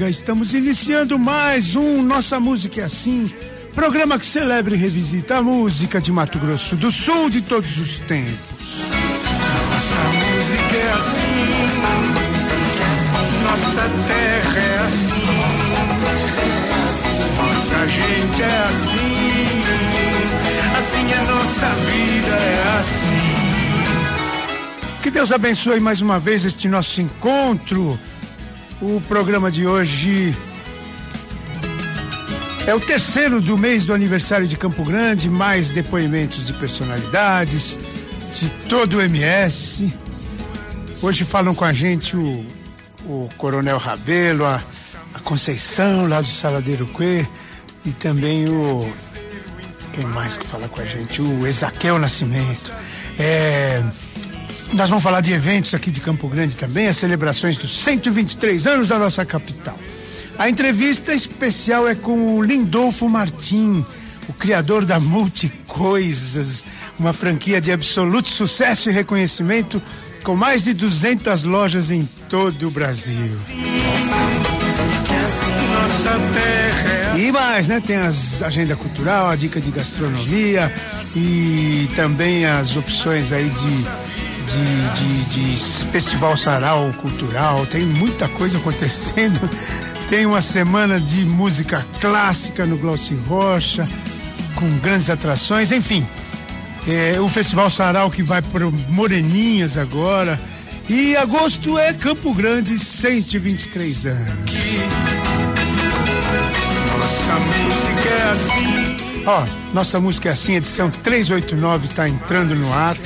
Amiga. Estamos iniciando mais um Nossa Música é Assim. Programa que celebra e revisita a música de Mato Grosso do Sul de todos os tempos. Nossa música é assim. Nossa terra é assim. Nossa gente é assim. Assim é nossa vida, é assim. Que Deus abençoe mais uma vez este nosso encontro. O programa de hoje é o terceiro do mês do aniversário de Campo Grande, mais depoimentos de personalidades de todo o MS. Hoje falam com a gente o, o Coronel Rabelo, a, a Conceição lá do Saladeiro Que e também o quem mais que fala com a gente? O Ezaquel Nascimento. É, nós vamos falar de eventos aqui de Campo Grande também, as celebrações dos 123 anos da nossa capital. A entrevista especial é com o Lindolfo Martim, o criador da Multicoisas, uma franquia de absoluto sucesso e reconhecimento com mais de 200 lojas em todo o Brasil. E mais, né? Tem as agenda cultural, a dica de gastronomia e também as opções aí de, de, de, de festival sarau cultural. Tem muita coisa acontecendo. Tem uma semana de música clássica no Glauci Rocha, com grandes atrações, enfim. É, o Festival Sarau que vai para Moreninhas agora. E agosto é Campo Grande, 123 anos. Nossa música é assim. Ó, nossa música é assim, edição 389 está entrando no ar.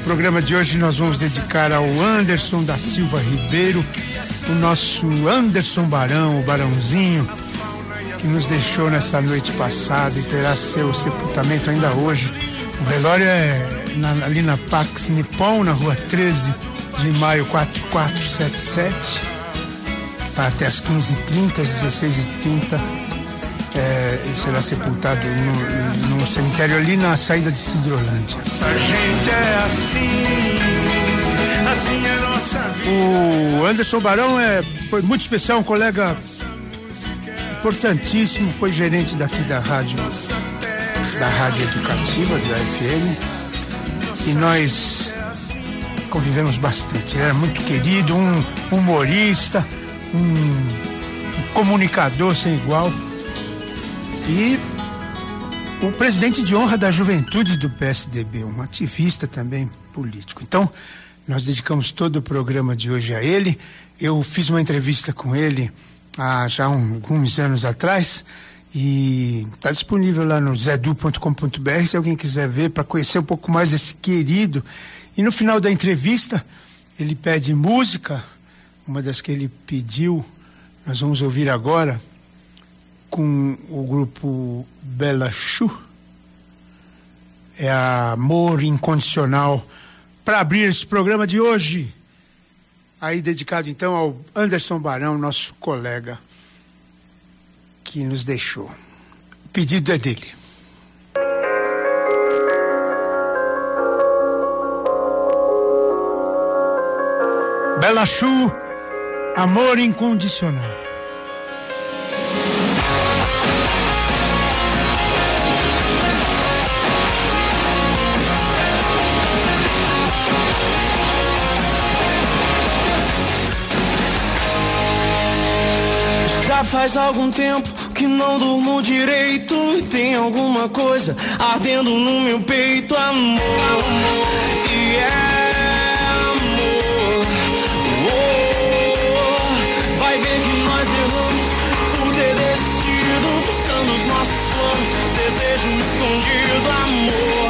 O programa de hoje nós vamos dedicar ao Anderson da Silva Ribeiro, o nosso Anderson Barão, o Barãozinho, que nos deixou nessa noite passada e terá seu sepultamento ainda hoje. O velório é na- ali na Pax Nippon, na rua 13 de maio 4477, Vai até as 15h30, às 16h30 é, será sepultado no cemitério ali na saída de Cidrolândia. A gente é assim. Assim é nossa vida. O Anderson Barão é, foi muito especial, um colega importantíssimo, foi gerente daqui da rádio, da rádio educativa, da FM, e nós convivemos bastante. Ele era muito querido, um humorista, um, um comunicador sem igual. E o presidente de honra da juventude do PSDB, um ativista também político. Então, nós dedicamos todo o programa de hoje a ele. Eu fiz uma entrevista com ele há já um- alguns anos atrás e está disponível lá no zedu.com.br se alguém quiser ver para conhecer um pouco mais desse querido. E no final da entrevista, ele pede música, uma das que ele pediu, nós vamos ouvir agora com o grupo Bela Chu. É Amor Incondicional. Para abrir esse programa de hoje, aí dedicado então ao Anderson Barão, nosso colega que nos deixou. O pedido é dele. Bela Chu, Amor Incondicional. Já faz algum tempo que não durmo direito. E tem alguma coisa ardendo no meu peito, amor. E é amor. Oh, vai ver que nós erramos por ter destino. Buscando os nossos planos, desejo escondido, amor.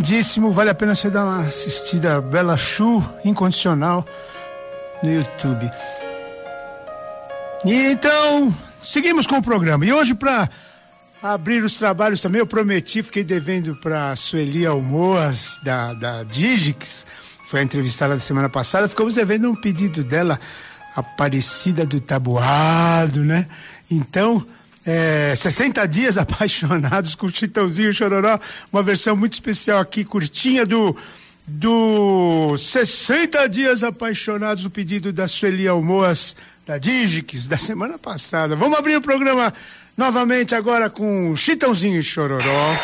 Lindíssimo, vale a pena você dar uma assistida. Bela Chu, incondicional, no YouTube. E então, seguimos com o programa. E hoje, para abrir os trabalhos também, eu prometi, fiquei devendo para Sueli Almoas, da, da Digix, foi entrevistada na semana passada, ficamos devendo um pedido dela, Aparecida do Tabuado, né? Então, é, 60 dias apaixonados com Chitãozinho Chororó, uma versão muito especial aqui, curtinha do do 60 dias apaixonados, o pedido da Sueli Almoas da Digix da semana passada. Vamos abrir o programa novamente agora com Chitãozinho e Chororó.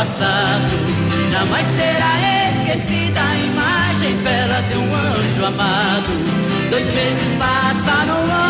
Passado. Jamais será esquecida a imagem bela de um anjo amado. Dois meses passaram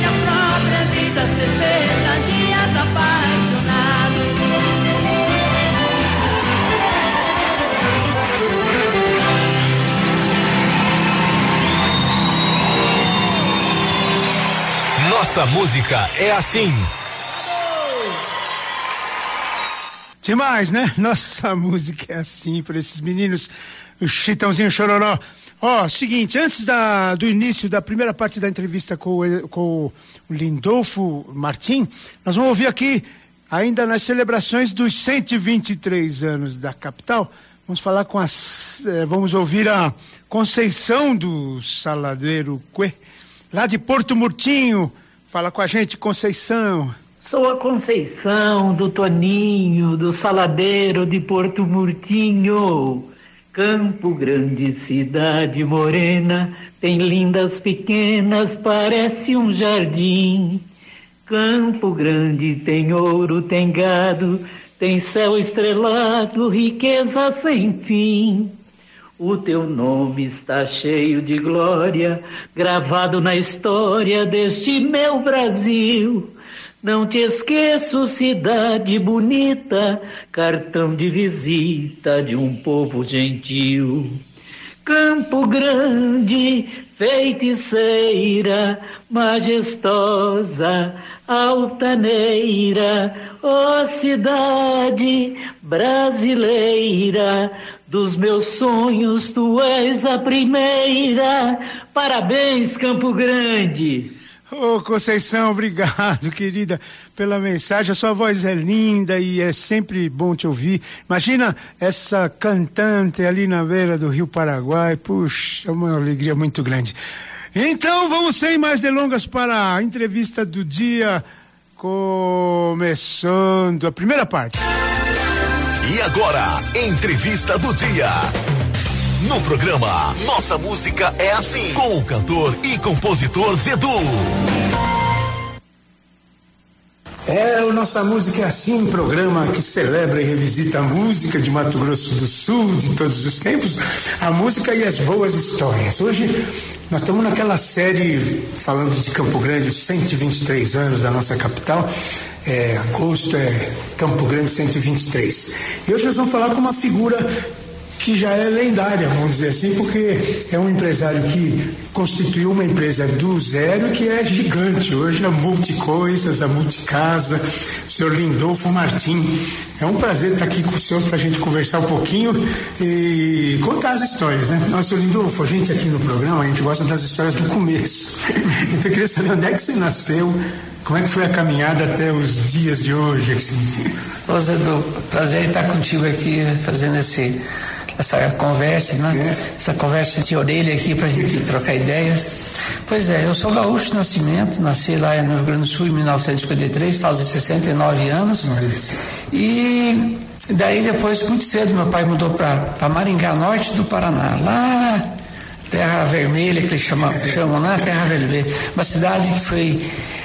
Nossa música é assim. Demais, né? Nossa música é assim para esses meninos, o Chitãozinho Chororó. Ó, seguinte, antes da, do início da primeira parte da entrevista com, com o Lindolfo Martim, nós vamos ouvir aqui, ainda nas celebrações dos 123 anos da capital, vamos falar com as. eh, vamos ouvir a Conceição do Saladeiro Cue, lá de Porto Murtinho. Fala com a gente, Conceição. Sou a Conceição do Toninho, do Saladeiro de Porto Murtinho. Campo Grande, cidade morena, tem lindas pequenas, parece um jardim. Campo Grande tem ouro, tem gado, tem céu estrelado, riqueza sem fim. O teu nome está cheio de glória, gravado na história deste meu Brasil. Não te esqueço, cidade bonita, cartão de visita de um povo gentil. Campo Grande, feiticeira, majestosa, altaneira, ó cidade brasileira, dos meus sonhos tu és a primeira. Parabéns, Campo Grande. Ô Conceição, obrigado, querida, pela mensagem. A sua voz é linda e é sempre bom te ouvir. Imagina essa cantante ali na beira do Rio Paraguai. Puxa, é uma alegria muito grande. Então, vamos sem mais delongas para a entrevista do dia, começando a primeira parte. E agora, entrevista do dia. No programa Nossa Música é Assim, com o cantor e compositor Zedu. É, o Nossa Música é Assim, programa que celebra e revisita a música de Mato Grosso do Sul, de todos os tempos, a música e as boas histórias. Hoje nós estamos naquela série falando de Campo Grande, os 123 anos da nossa capital. É, agosto é Campo Grande 123. E hoje nós vamos falar com uma figura que já é lendária, vamos dizer assim, porque é um empresário que constituiu uma empresa do zero que é gigante. Hoje a Multicoisas, a Multicasa, o senhor Lindolfo Martim. É um prazer estar aqui com o senhor para a gente conversar um pouquinho e contar as histórias, né? Nossa, senhor Lindolfo, a gente aqui no programa, a gente gosta das histórias do começo. Então eu queria saber onde é que você nasceu, como é que foi a caminhada até os dias de hoje, assim. Ô Zedu, prazer estar contigo aqui fazendo esse, essa conversa, né? Essa conversa de orelha aqui pra gente trocar ideias. Pois é, eu sou gaúcho de nascimento, nasci lá no Rio Grande do Sul em 1953, fazem 69 anos. E daí depois, muito cedo, meu pai mudou para Maringá, norte do Paraná, lá Terra Vermelha, que eles chamam, chamam lá, Terra Vermelha. Uma cidade que foi,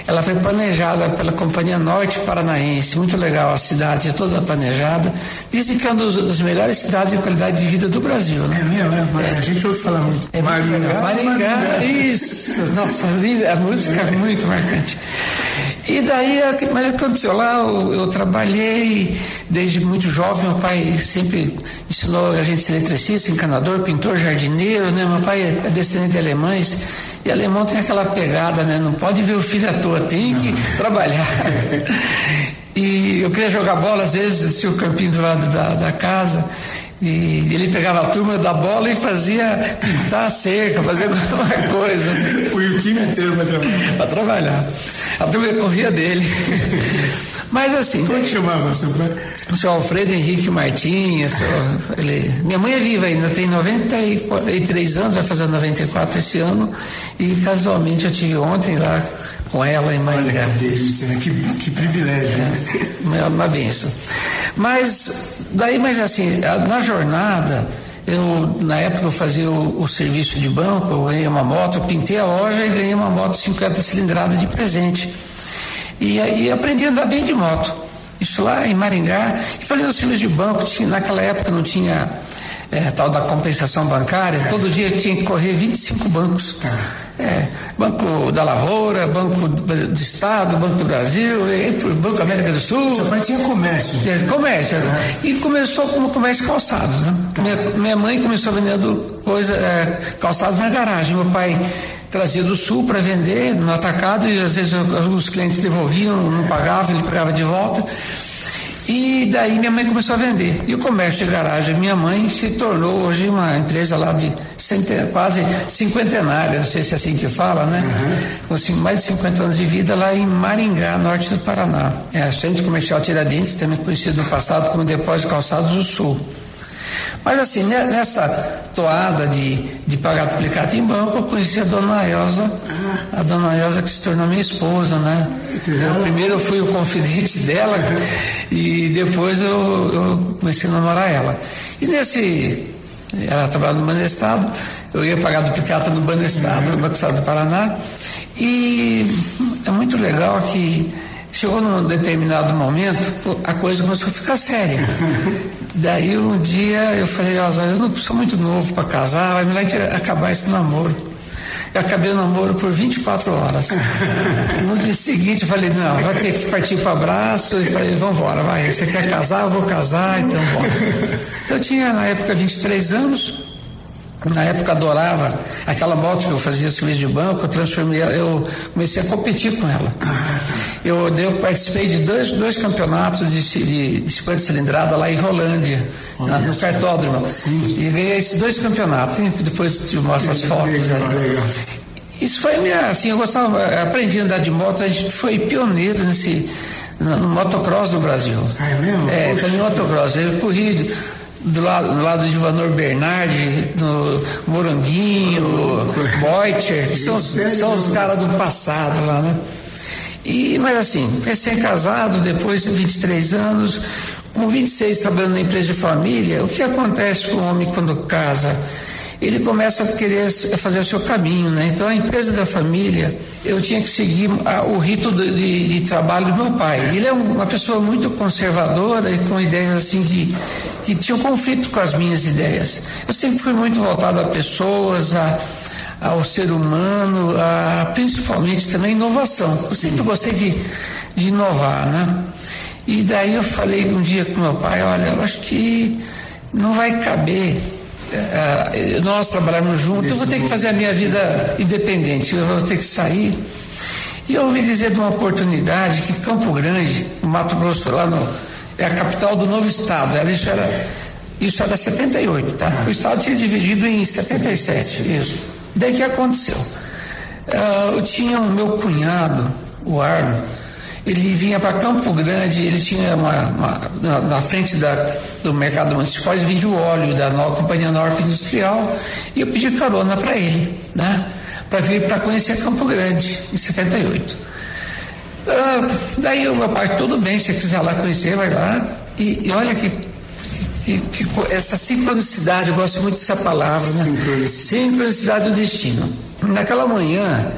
ela foi planejada pela Companhia Norte Paranaense, muito legal, a cidade é toda planejada. Dizem que é uma das, melhores cidades de qualidade de vida do Brasil, né? É mesmo, é, a gente ouve falar muito. É muito legal. Maringá, isso. Nossa vida, a música é muito marcante. E daí, mas aconteceu lá, eu, eu, trabalhei desde muito jovem, meu pai sempre ensinou a gente a ser eletricista, encanador, pintor, jardineiro, né? Meu pai é descendente de alemães E alemão tem aquela pegada, né? Não pode ver o filho à toa, tem que trabalhar. E eu queria jogar bola, às vezes tinha o campinho do lado da, da casa. E ele pegava a turma da bola e fazia pintar a cerca, fazer alguma coisa. Foi o time inteiro para trabalhar. Para trabalhar. A turma corria dele. Mas assim. Como é que chamava seu pai? O senhor Alfredo Henrique Martins. Ele, minha mãe é viva ainda, tem 93 anos, vai fazer 94 esse ano. E casualmente eu tive ontem lá com ela em Maringá. Olha que né? que, que privilégio. É, uma, benção. Mas, daí, mas assim, na jornada, eu, na época eu fazia o, o, serviço de banco, eu ganhei uma moto, pintei a loja e ganhei uma moto 50 cilindrada de presente. E aí aprendi a andar bem de moto. Isso lá em Maringá, e fazendo serviço de banco, tinha, naquela época não tinha é, tal da compensação bancária, todo dia tinha que correr 25 bancos. É, banco da Lavoura, Banco do Estado, Banco do Brasil, Banco América do Sul. Seu pai tinha comércio. É, comércio. Né? E começou como comércio calçados. Né? Minha, minha, mãe começou vendendo coisa, é, calçados na garagem. Meu pai trazia do sul para vender no atacado e às vezes os clientes devolviam, não pagavam, ele pagava de volta. E daí minha mãe começou a vender. E o comércio de garagem minha mãe se tornou hoje uma empresa lá de quase cinquentenária, não sei se é assim que fala, né? Uhum. Com assim, mais de 50 anos de vida lá em Maringá, norte do Paraná. É, Centro Comercial Tiradentes, também conhecido no passado como Depósito Calçados do Sul. Mas assim, nessa toada de, de pagar duplicado em banco, eu conheci a dona Elza, a dona Elza que se tornou minha esposa, né? Eu, primeiro eu fui o confidente dela e depois eu, eu comecei a namorar ela. E nesse, ela trabalhava no Banestado, eu ia pagar duplicata no Banestado, no Banco Estado do Paraná, e é muito legal que chegou num determinado momento, a coisa começou a ficar séria. Daí um dia eu falei, eu não sou muito novo para casar, vai me lá acabar esse namoro. Acabei o namoro por 24 horas. No dia seguinte eu falei, não, vai ter que partir para abraço e falei, vamos embora, vai. Você quer casar? Eu vou casar, então bora. Então eu tinha na época 23 anos, na época adorava aquela moto que eu fazia serviço de banco, eu transformei, eu comecei a competir com ela. Eu, eu participei de dois, dois campeonatos de, de, de 50 cilindrada lá em Rolândia, na, no cartódromo. E ganhei esses dois campeonatos. Depois te mostro as fotos. Legal, Isso foi minha, assim, eu gostava, aprendi a andar de moto, a gente foi pioneiro nesse, no, no motocross do Brasil. Ah, é mesmo? É, foi no motocross. Eu corri do lado, do lado de Vanor Bernardi, no Moranguinho, Boiter, são, são os caras do passado lá, né? E, mas assim, recém-casado, depois de 23 anos, com 26 trabalhando na empresa de família, o que acontece com o homem quando casa? Ele começa a querer fazer o seu caminho, né? Então a empresa da família, eu tinha que seguir a, o rito de, de, de, trabalho do meu pai. Ele é uma pessoa muito conservadora e com ideias assim de que tinham conflito com as minhas ideias. Eu sempre fui muito voltado a pessoas, a ao ser humano, a, principalmente também inovação. Eu sempre gostei de, de inovar, né? E daí eu falei um dia com meu pai, olha, eu acho que não vai caber nós trabalharmos juntos, eu vou ter que fazer a minha vida independente, eu vou ter que sair. E eu ouvi dizer de uma oportunidade que Campo Grande, Mato Grosso, lá no, é a capital do novo estado, era, isso era isso era 78, tá? O estado tinha dividido em 77, isso. Daí que aconteceu? Uh, eu tinha o meu cunhado, o Arno, ele vinha para Campo Grande, ele tinha uma, uma na, na, frente da, do mercado municipal, ele vendia o óleo da nova companhia Norte Industrial e eu pedi carona para ele, né? Para vir para conhecer Campo Grande, em 78. Uh, ah, daí o meu pai, tudo bem, se quiser lá conhecer, vai lá. E, e olha que que, que, essa sincronicidade, eu gosto muito dessa palavra, né? Sincronicidade do destino. Naquela manhã,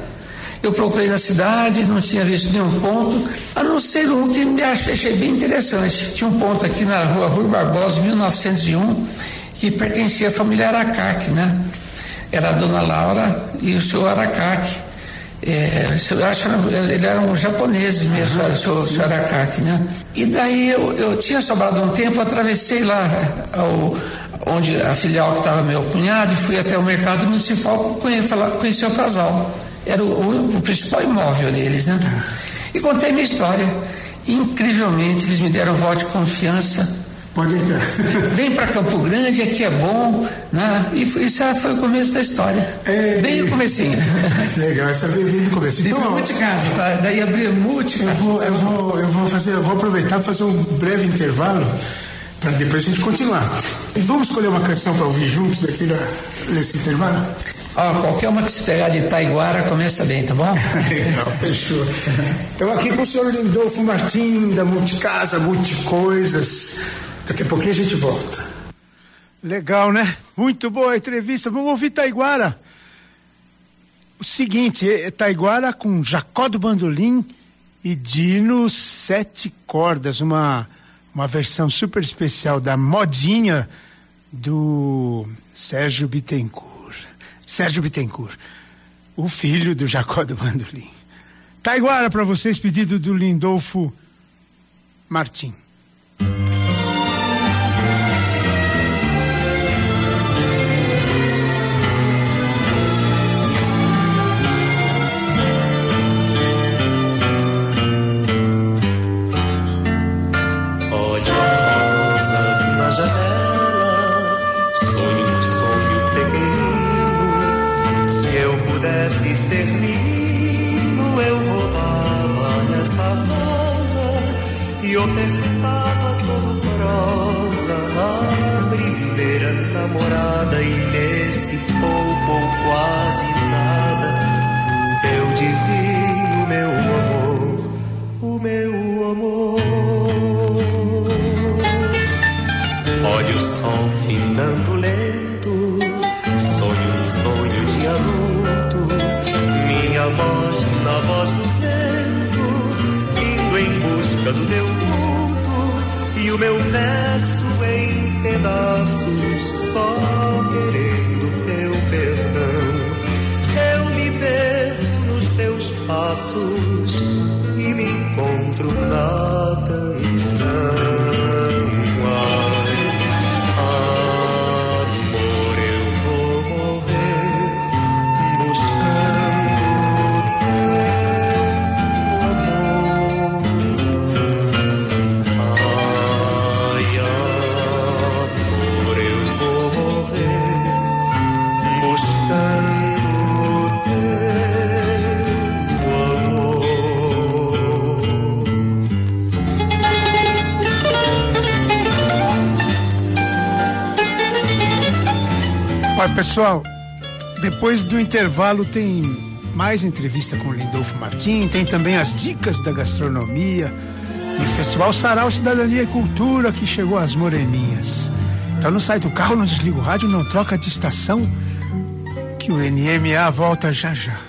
eu procurei na cidade, não tinha visto nenhum ponto, a não ser um que me achei, achei bem interessante. Tinha um ponto aqui na rua Rui Barbosa, 1901, que pertencia à família Aracaque, né? Era a dona Laura e o senhor Aracaque. É, eu acho que ele era um japonês mesmo, uhum. o senhor, senhor Arakaki, né? E daí eu, eu tinha sobrado um tempo, atravessei lá ao, onde a filial que estava meu cunhado e fui até o mercado municipal conhecer, conhecer o casal. Era o, o, principal imóvel deles, né? E contei minha história. Incrivelmente, eles me deram voto de confiança. Pode entrar. Vem para Campo Grande, aqui é bom, né? E foi, isso foi o começo da história. É, Bem no comecinho. Legal, essa vez no começo. Então, Então, multicasa, tá? daí abrir multicasa. eu vou, eu vou, eu vou fazer, eu vou aproveitar para fazer um breve intervalo para depois a gente continuar. E vamos escolher uma canção para ouvir juntos aqui nesse intervalo? Ó, qualquer uma que se pegar de Taiguara começa bem, tá bom? Legal, fechou. Estamos aqui com o senhor Lindolfo Martim, da Multicasa, Multicoisas. Daqui a pouquinho a gente volta. Legal, né? Muito boa a entrevista. Vamos ouvir Taiguara. O seguinte, é Taiguara com Jacó do Bandolim e Dino Sete Cordas, uma, uma versão super especial da modinha do Sérgio Bittencourt. Sérgio Bittencourt, o filho do Jacó do Bandolim. Taiguara para vocês, pedido do Lindolfo Martim. Pessoal, depois do intervalo tem mais entrevista com o Lindolfo Martim, tem também as dicas da gastronomia e o Festival Sarau Cidadania e Cultura que chegou às Moreninhas. Então não sai do carro, não desliga o rádio, não troca de estação, que o NMA volta já já.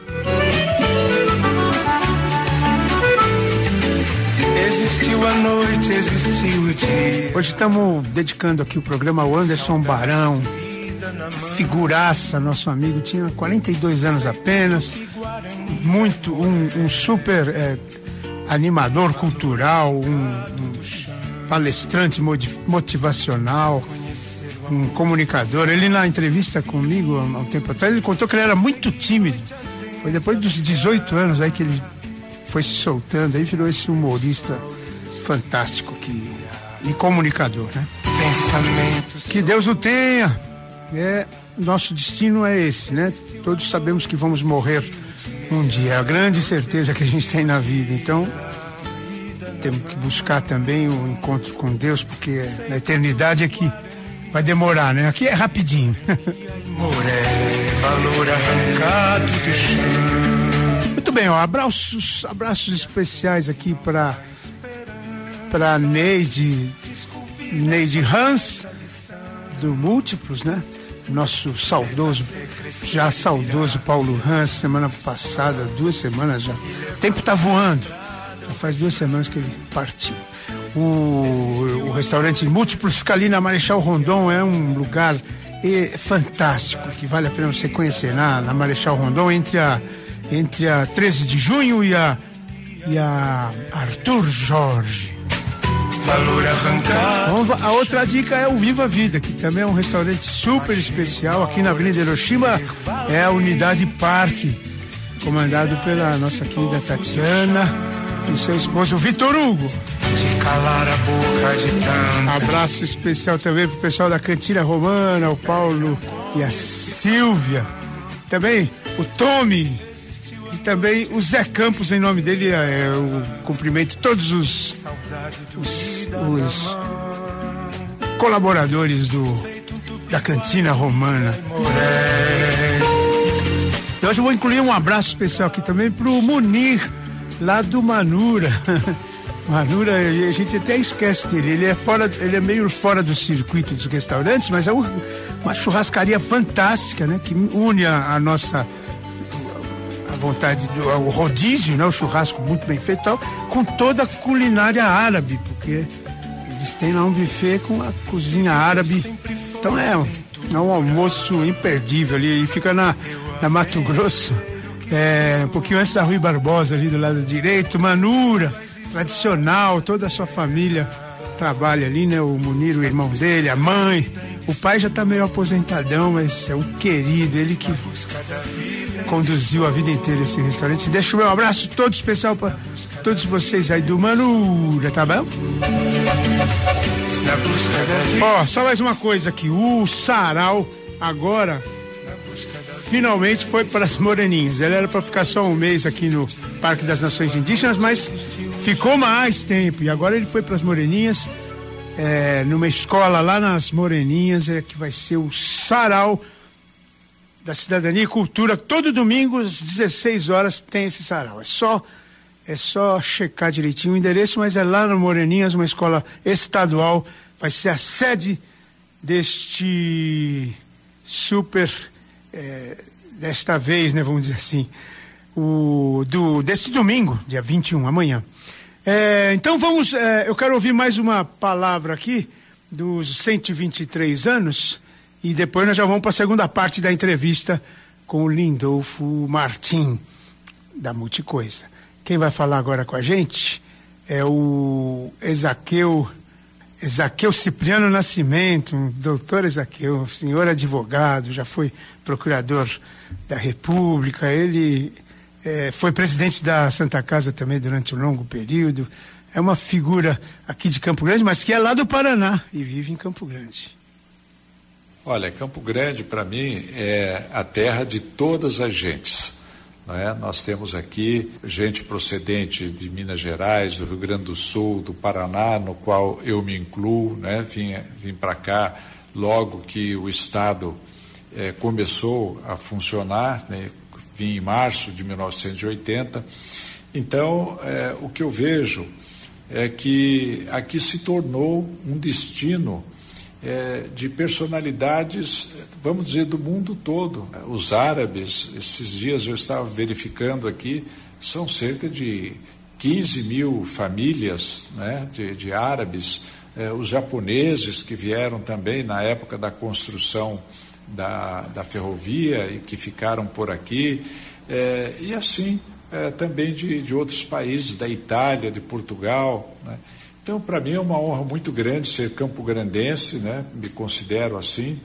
O dia. Hoje estamos dedicando aqui o programa ao Anderson Barão, figuraça, nosso amigo, tinha 42 anos apenas, muito, um, um super eh, animador cultural, um, um palestrante motivacional, um comunicador. Ele na entrevista comigo há um tempo atrás, ele contou que ele era muito tímido. Foi depois dos 18 anos aí que ele foi se soltando, aí virou esse humorista fantástico que, e comunicador, né? Pensamentos. Que Deus o tenha. É, nosso destino é esse, né? Todos sabemos que vamos morrer um dia. É a grande certeza que a gente tem na vida. Então, temos que buscar também o encontro com Deus, porque na eternidade é que vai demorar, né? Aqui é rapidinho. Moré, valor arrancado do chão. Muito bem, ó, abraços, abraços especiais aqui para para Neide, Neide Hans do Múltiplos, né? Nosso saudoso, já saudoso Paulo Hans, semana passada, duas semanas já. O tempo tá voando. Já faz duas semanas que ele partiu. O, o restaurante Múltiplos fica ali na Marechal Rondon, é um lugar eh, fantástico que vale a pena você conhecer na, na Marechal Rondon entre a entre a 13 de junho e a e a Arthur Jorge. Valor arrancado. A outra dica é o Viva Vida, que também é um restaurante super especial aqui na Avenida Hiroshima. É a Unidade Parque, comandado pela nossa querida Tatiana e seu esposo Vitor Hugo. Abraço especial também pro pessoal da Cantina Romana, o Paulo e a Silvia. Também o Tommy também o Zé Campos, em nome dele, é, eu cumprimento todos os, os, os colaboradores do, da Cantina Romana. Hoje eu vou incluir um abraço especial aqui também pro Munir, lá do Manura. Manura, a gente até esquece dele. Ele é fora, ele é meio fora do circuito dos restaurantes, mas é um- uma churrascaria fantástica, né? Que une a, a nossa vontade do o rodízio, né? O churrasco muito bem feito, tal, com toda a culinária árabe, porque eles têm lá um buffet com a cozinha árabe. Então é, é um almoço imperdível ali. E fica na, na Mato Grosso, é, um pouquinho antes da Rui Barbosa, ali do lado direito, Manura, tradicional, toda a sua família trabalha ali, né? O Munir, o irmão dele, a mãe. O pai já tá meio aposentadão, mas é um querido, ele que conduziu a vida inteira esse restaurante. Deixa o meu abraço todo especial para todos vocês aí do Manura, tá bom? Ó, só mais uma coisa aqui. O Sarau agora finalmente foi para as Moreninhas. Ele era para ficar só um mês aqui no Parque das Nações Indígenas, mas ficou mais tempo. E agora ele foi para as Moreninhas, é, numa escola lá nas Moreninhas, é, que vai ser o Sarau da Cidadania e Cultura. Todo domingo, às 16 horas, tem esse sarau. É só, é só checar direitinho o endereço, mas é lá no Moreninhas, uma escola estadual. Vai ser a sede deste super, é, desta vez, né, vamos dizer assim, o, do, desse domingo, dia 21, amanhã. É, então vamos, é, eu quero ouvir mais uma palavra aqui dos 123 anos e depois nós já vamos para a segunda parte da entrevista com o Lindolfo Martim, da Multicoisa. Quem vai falar agora com a gente é o Ezaqueu, Ezaqueu Cipriano Nascimento, um doutor Ezaqueu, senhor advogado, já foi procurador da República, ele eh, foi presidente da Santa Casa também durante um longo período. É uma figura aqui de Campo Grande, mas que é lá do Paraná e vive em Campo Grande. Olha, Campo Grande, para mim, é a terra de todas as gentes. Não é? Nós temos aqui gente procedente de Minas Gerais, do Rio Grande do Sul, do Paraná, no qual eu me incluo. Né? Vim, vim para cá logo que o Estado eh, começou a funcionar, né? vim em março de 1980. Então, eh, o que eu vejo é que aqui se tornou um destino é, de personalidades, vamos dizer, do mundo todo. Os árabes, esses dias eu estava verificando aqui, são cerca de 15 mil famílias né, de, de árabes, é, os japoneses que vieram também na época da construção da, da ferrovia e que ficaram por aqui, é, e assim é, também de, de outros países, da Itália, de Portugal. Né? Então, para mim é uma honra muito grande ser campo-grandense, né? me considero assim,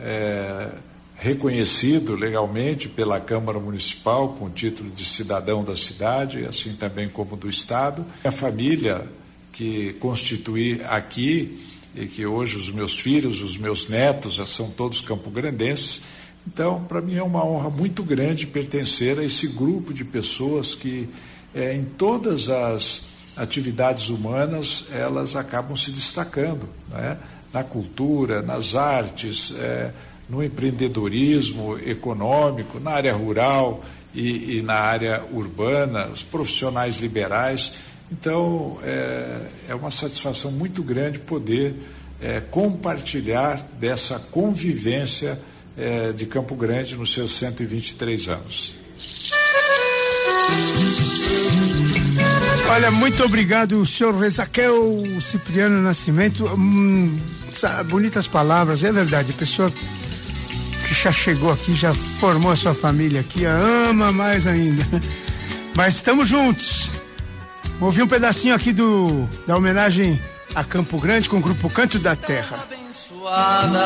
é, reconhecido legalmente pela Câmara Municipal com o título de cidadão da cidade, assim também como do Estado. A família que constituí aqui e que hoje os meus filhos, os meus netos já são todos campograndenses. Então, para mim é uma honra muito grande pertencer a esse grupo de pessoas que, é, em todas as atividades humanas, elas acabam se destacando, né? na cultura, nas artes, é, no empreendedorismo econômico, na área rural e, e, na área urbana, os profissionais liberais. Então, é, é uma satisfação muito grande poder é, compartilhar dessa convivência é, de Campo Grande nos seus 123 anos. Olha, muito obrigado, senhor Rezaquel Cipriano Nascimento. Hum, bonitas palavras, é verdade. A pessoa que já chegou aqui, já formou a sua família aqui, ama mais ainda. Mas estamos juntos. Vou ouvir um pedacinho aqui do, da homenagem a Campo Grande com o grupo Canto da Terra. Abençoada,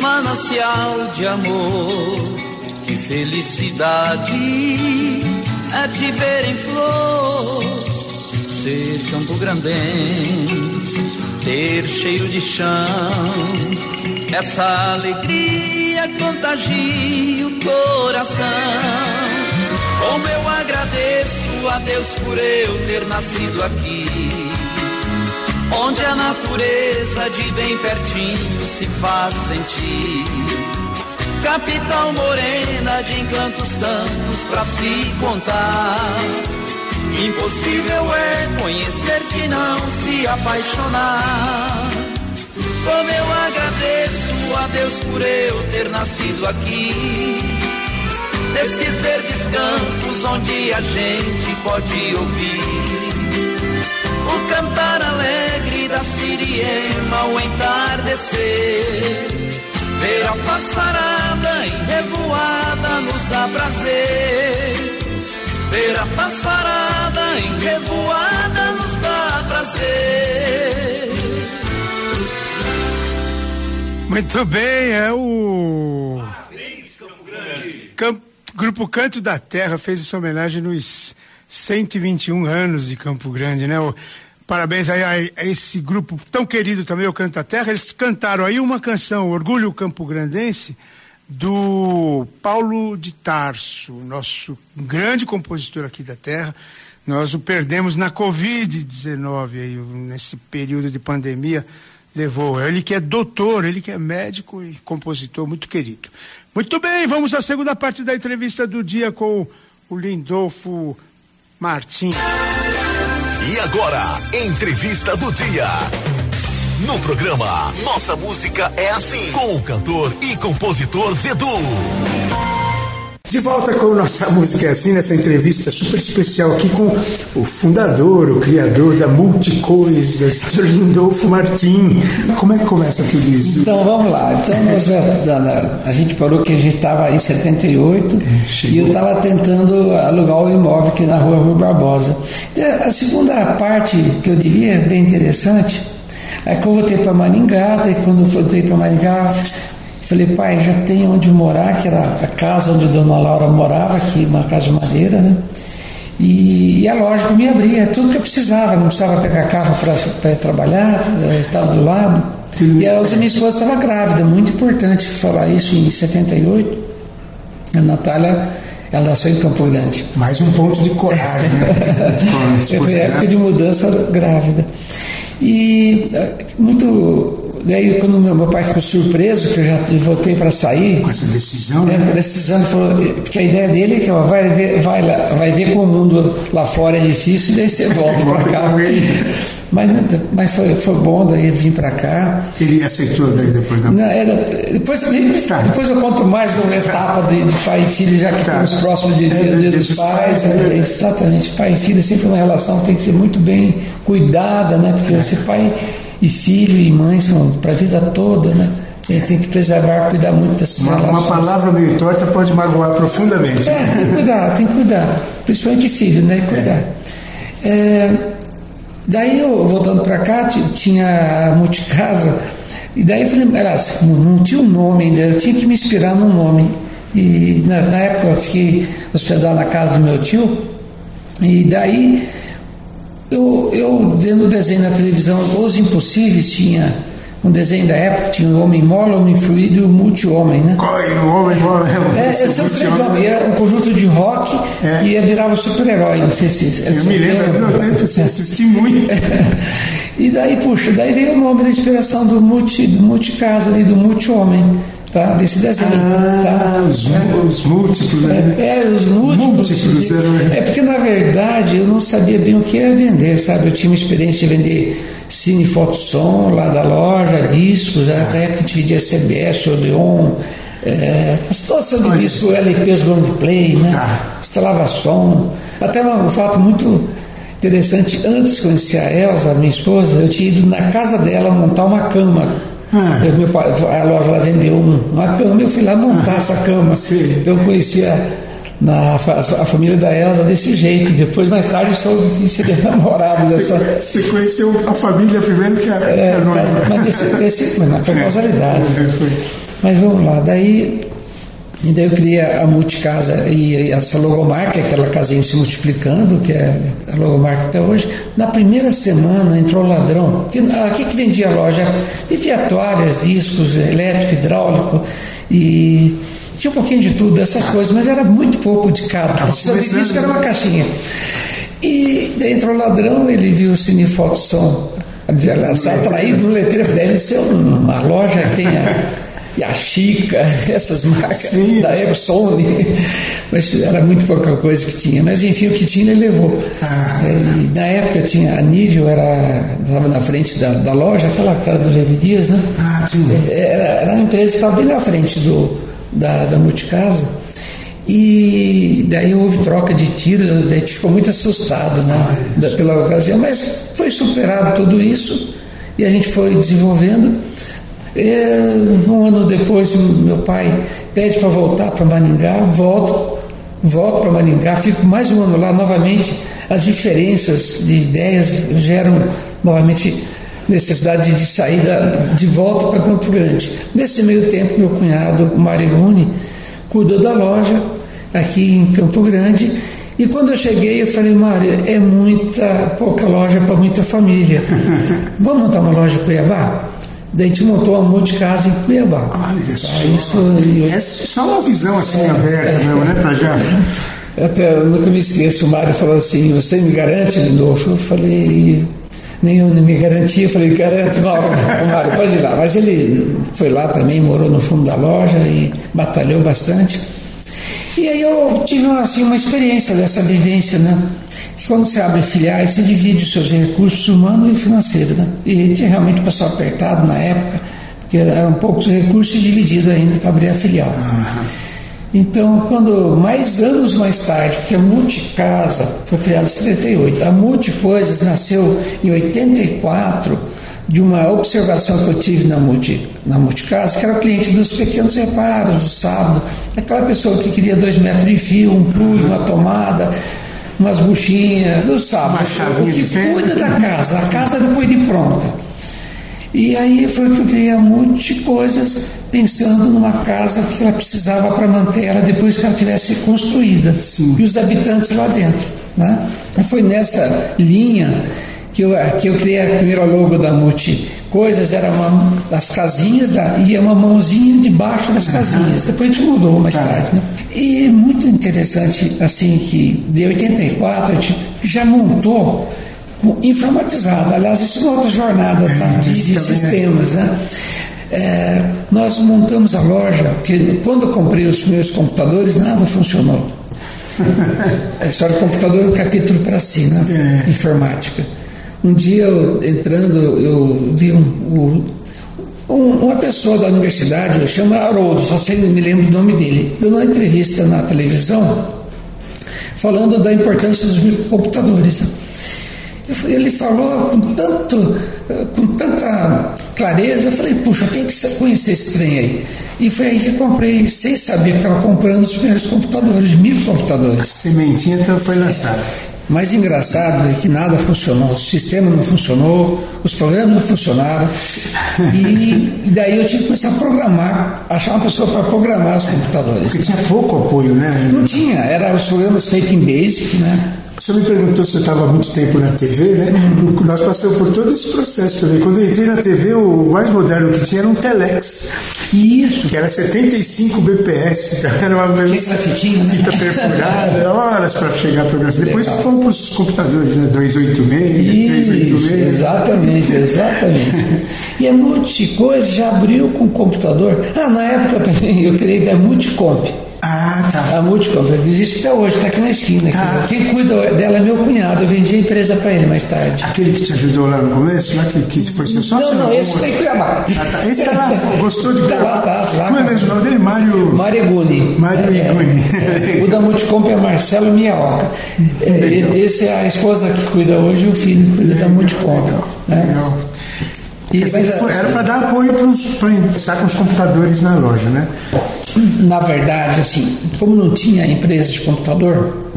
manancial de amor e felicidade é te ver em flor, ser campo grandense, ter cheiro de chão, essa alegria contagia o coração. Como eu agradeço a Deus por eu ter nascido aqui, onde a natureza de bem pertinho se faz sentir capital morena de encantos tantos pra se contar. Impossível é conhecer-te e não se apaixonar. Como eu agradeço a Deus por eu ter nascido aqui. Destes verdes campos onde a gente pode ouvir o cantar alegre da siriema ao entardecer Ver a passarada em revoada nos dá prazer. Ver a passarada em revoada nos dá prazer. Muito bem, é o. Parabéns, Campo Grande. Camp... Grupo Canto da Terra fez essa homenagem nos 121 anos de Campo Grande, né? O... Parabéns aí a, esse grupo tão querido também, o Canta Terra. Eles cantaram aí uma canção, Orgulho Campo Grandense, do Paulo de Tarso, nosso grande compositor aqui da Terra. Nós o perdemos na Covid-19, aí, nesse período de pandemia. Levou ele que é doutor, ele que é médico e compositor muito querido. Muito bem, vamos à segunda parte da entrevista do dia com o Lindolfo Martins. E agora, entrevista do dia. No programa Nossa Música é Assim, com o cantor e compositor Zedu. De volta com nossa música é assim, nessa entrevista super especial aqui com o fundador, o criador da Multicoisas, Lindolfo Martim. Como é que começa tudo isso? Então vamos lá. Então nós, a, a, gente parou que a gente estava em 78 é, e eu estava tentando alugar o um imóvel aqui na rua Rui Barbosa. A segunda parte que eu diria é bem interessante é que eu voltei para Maringá, e quando eu voltei para Maringá, Falei, pai, já tem onde morar, que era a casa onde a dona Laura morava, aqui, uma casa de madeira, né? E, e a loja para me abrir, é tudo que eu precisava, não precisava pegar carro para trabalhar, estava do lado. E a minha esposa estava grávida, muito importante falar isso em 78. A Natália, ela nasceu em Campo Grande. Mais um ponto de coragem, né? Foi época de mudança grávida. E eh, muito Daí, quando meu pai ficou surpreso, que eu já voltei para sair. Com essa decisão? É, né? decisão, falou, porque a ideia dele é que ó, vai, ver, vai, lá, vai ver como o mundo lá fora é difícil, e daí você volta para cá. Mas, mas foi, foi bom, daí vim para cá. Ele aceitou daí depois não? não era, depois, tá. depois eu conto mais uma etapa de, de pai e filho, já que tá. estamos próximos de é, Dia, dia dos, dos Pais. pais é, exatamente, pai e filho é sempre uma relação tem que ser muito bem cuidada, né? Porque é. você pai e filho e mãe são para a vida toda, né? Tem, tem que preservar, cuidar muito dessas uma, relações. Uma palavra meio torta pode magoar profundamente. É, tem que cuidar, tem que cuidar. Principalmente filho, né? Cuidar. É. É, Daí eu, voltando para cá, tinha a multicasa, e daí eu falei, não, tinha um nome ainda, eu tinha que me inspirar num nome. E na, na época eu fiquei hospedado na casa do meu tio, e daí eu, eu vendo o desenho na televisão, Os Impossíveis, tinha um desenho da época, tinha o Homem Mola, o Homem Fluido e o Multi-Homem, né? Corre, o homem bola. É, são os três homens, era um conjunto de rock É. e ia virar um super-herói, não sei se... Eu me lembro, do meu tempo, você assisti muito. E daí, puxa, daí veio o nome da inspiração do multi, do multicasa ali, do multi-homem, tá? Desse desenho. Ah, tá? os, mu- os múltiplos né? É, é, os múltiplos. Múltiplos, é. É porque, na verdade, eu não sabia bem o que ia vender, sabe? Eu tinha uma experiência de vender cine fotossom lá da loja, discos, até época a gente vendia CBS, Odeon, é, a situação de Olha disco, LPs long play, né? Tá. Instalava som. Até um fato muito interessante, antes de conhecer a Elza, minha esposa, eu tinha ido na casa dela montar uma cama. Ah. Eu- meu pai, a loja lá vendeu um- uma cama, eu fui lá montar essa cama. Sim. Então eu conhecia na, a família da Elza desse jeito. Depois, mais tarde, soube que seria namorado dessa. Você conheceu a família primeiro que a, que É, a noiva. mas, mas esse, esse- mas não, foi causalidade. É. Mas vamos lá, daí, e daí eu criei a multicasa e, essa logomarca, aquela casinha se multiplicando, que é a logomarca até hoje. Na primeira semana entrou o ladrão. Que, aqui que vendia a loja, vendia toalhas, discos, elétrico, hidráulico e tinha um pouquinho de tudo, essas coisas, mas era muito pouco de cada. Só de disco era uma caixinha. E daí entrou o ladrão, ele viu o Cine Fotossom atraído no letreiro, deve ser uma loja que tenha Yashica, essas marcas Sim. da Epson, mas era muito pouca coisa que tinha. Mas enfim, o que tinha ele levou. Ah. É, e na época tinha a Nível, era estava na frente da, da loja, aquela cara do Levi Dias, né? Ah, sim. Era, era uma empresa que estava bem na frente do, da, da Multicasa. E daí houve troca de tiros, a gente ficou muito assustado né, da- pela ocasião, mas foi superado tudo isso e a gente foi desenvolvendo. É, um ano depois, meu pai pede para voltar para Maningá, volto, volto para Maningá, fico mais um ano lá novamente. As diferenças de ideias geram novamente necessidade de saída de volta para Campo Grande. Nesse meio tempo, meu cunhado Mariguni cuidou da loja aqui em Campo Grande. E quando eu cheguei, eu falei, Mário, é muita, pouca loja para muita família. Vamos montar uma loja em Cuiabá? Daí a gente montou uma multicasa em Cuiabá. Olha Tá, só. isso, eu- É só uma visão assim aberta mesmo, né? Pra já. até eu nunca me esqueço, o Mário falou assim, você me garante, Lindolfo? Eu falei, nenhum me garantia, eu falei, garanto, Mauro, Mário, pode ir lá. Mas ele foi lá também, morou no fundo da loja e batalhou bastante. E aí eu tive assim, uma experiência dessa vivência, né? Quando você abre filiais, você divide os seus recursos humanos e financeiros, né? E tinha realmente o pessoal apertado na época, porque eram poucos recursos divididos ainda para abrir a filial. Então, quando mais anos mais tarde, porque a Multicasa foi criada em 78, a Multicoisas nasceu em 84 de uma observação que eu tive na, multi, na Multicasa, que era o cliente dos pequenos reparos, do sábado, aquela pessoa que queria dois metros de fio, um plug, uma tomada, umas buchinhas, do sábado, o que cuida da casa, a casa depois de pronta. E aí foi que eu criei um monte de coisas pensando numa casa que ela precisava para manter ela depois que ela tivesse construída. E os habitantes lá dentro. Né? E foi nessa linha que eu, que eu criei a primeira logo da Multi. Coisas, era uma, as casinhas, da, ia uma mãozinha debaixo das casinhas. Depois a gente mudou mais tarde. Né? E muito interessante, assim, que de 84 a gente já montou informatizado. Aliás, isso é uma outra jornada tá? de, de é. sistemas. Né? É, nós montamos a loja, porque quando eu comprei os primeiros computadores, nada funcionou. A história do computador é um capítulo para si, né? É. Informática. Um dia, eu, entrando, eu vi um, um- um- uma pessoa da universidade, chama Haroldo, só sei, me lembro do nome dele, dando uma entrevista na televisão, falando da importância dos microcomputadores. Ele falou com, tanto, eh, com tanta clareza, eu falei, puxa, tenho que conhecer esse trem aí. E foi aí que eu comprei, sem saber que estava comprando os primeiros computadores, microcomputadores. Sementinha então foi lançada. Mais engraçado é que nada funcionou, o sistema não funcionou, os programas não funcionaram. E, e daí eu tive que começar a programar, achar uma pessoa para programar os computadores. Porque tinha pouco apoio, né? Não tinha, eram os programas feitos em Basic, né? O senhor me perguntou se eu estava há muito tempo na TV, né? Nós passamos por todo esse processo também. Quando eu entrei na TV, o mais moderno que tinha era um Telex. Isso. Que era 75 BPS. Então era uma Que grafitinho, né? fita perfurada, horas para chegar a programação. Depois Legal. fomos para os computadores, né? 286, Isso, 386. exatamente, exatamente. E a Multicoisa já abriu com computador. Ah, na época também eu criei da Multicomp. Ah, tá. A Multicomp existe até hoje, está aqui na esquina. aqui. Tá. Quem cuida dela é meu cunhado, eu vendi a empresa para ele mais tarde. Aquele que te ajudou lá no começo, lá que, que foi seu sócio? Não, não, esse outro? está em Cuiabá. Ah, tá. Esse tá lá, gostou de Tá lá, tá lá. Como é mesmo o nome dele? Mário... Mareguni. Mário Iguni. O da Multicomp é Marcelo Miaoca. É. Esse é a esposa que cuida hoje e o filho que cuida da Multicomp. Né? Legal. E, era para dar apoio para estar com os computadores na loja, né? na verdade, assim, como não tinha empresa de computador,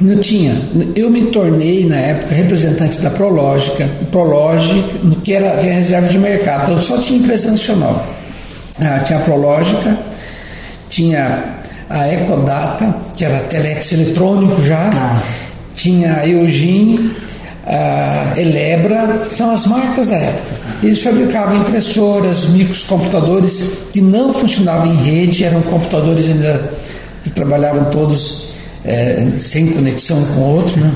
não tinha. Eu me tornei, na época, representante da Prológica, Prologic, que era, que era reserva de mercado, então só tinha empresa nacional. Ah, tinha a Prológica, tinha a Ecodata, que era telex eletrônico já, Tá. tinha a Eugene, a Elebra, são as marcas da época. Eles fabricavam impressoras, microcomputadores que não funcionavam em rede, eram computadores ainda que trabalhavam todos eh, sem conexão com o outro. Né?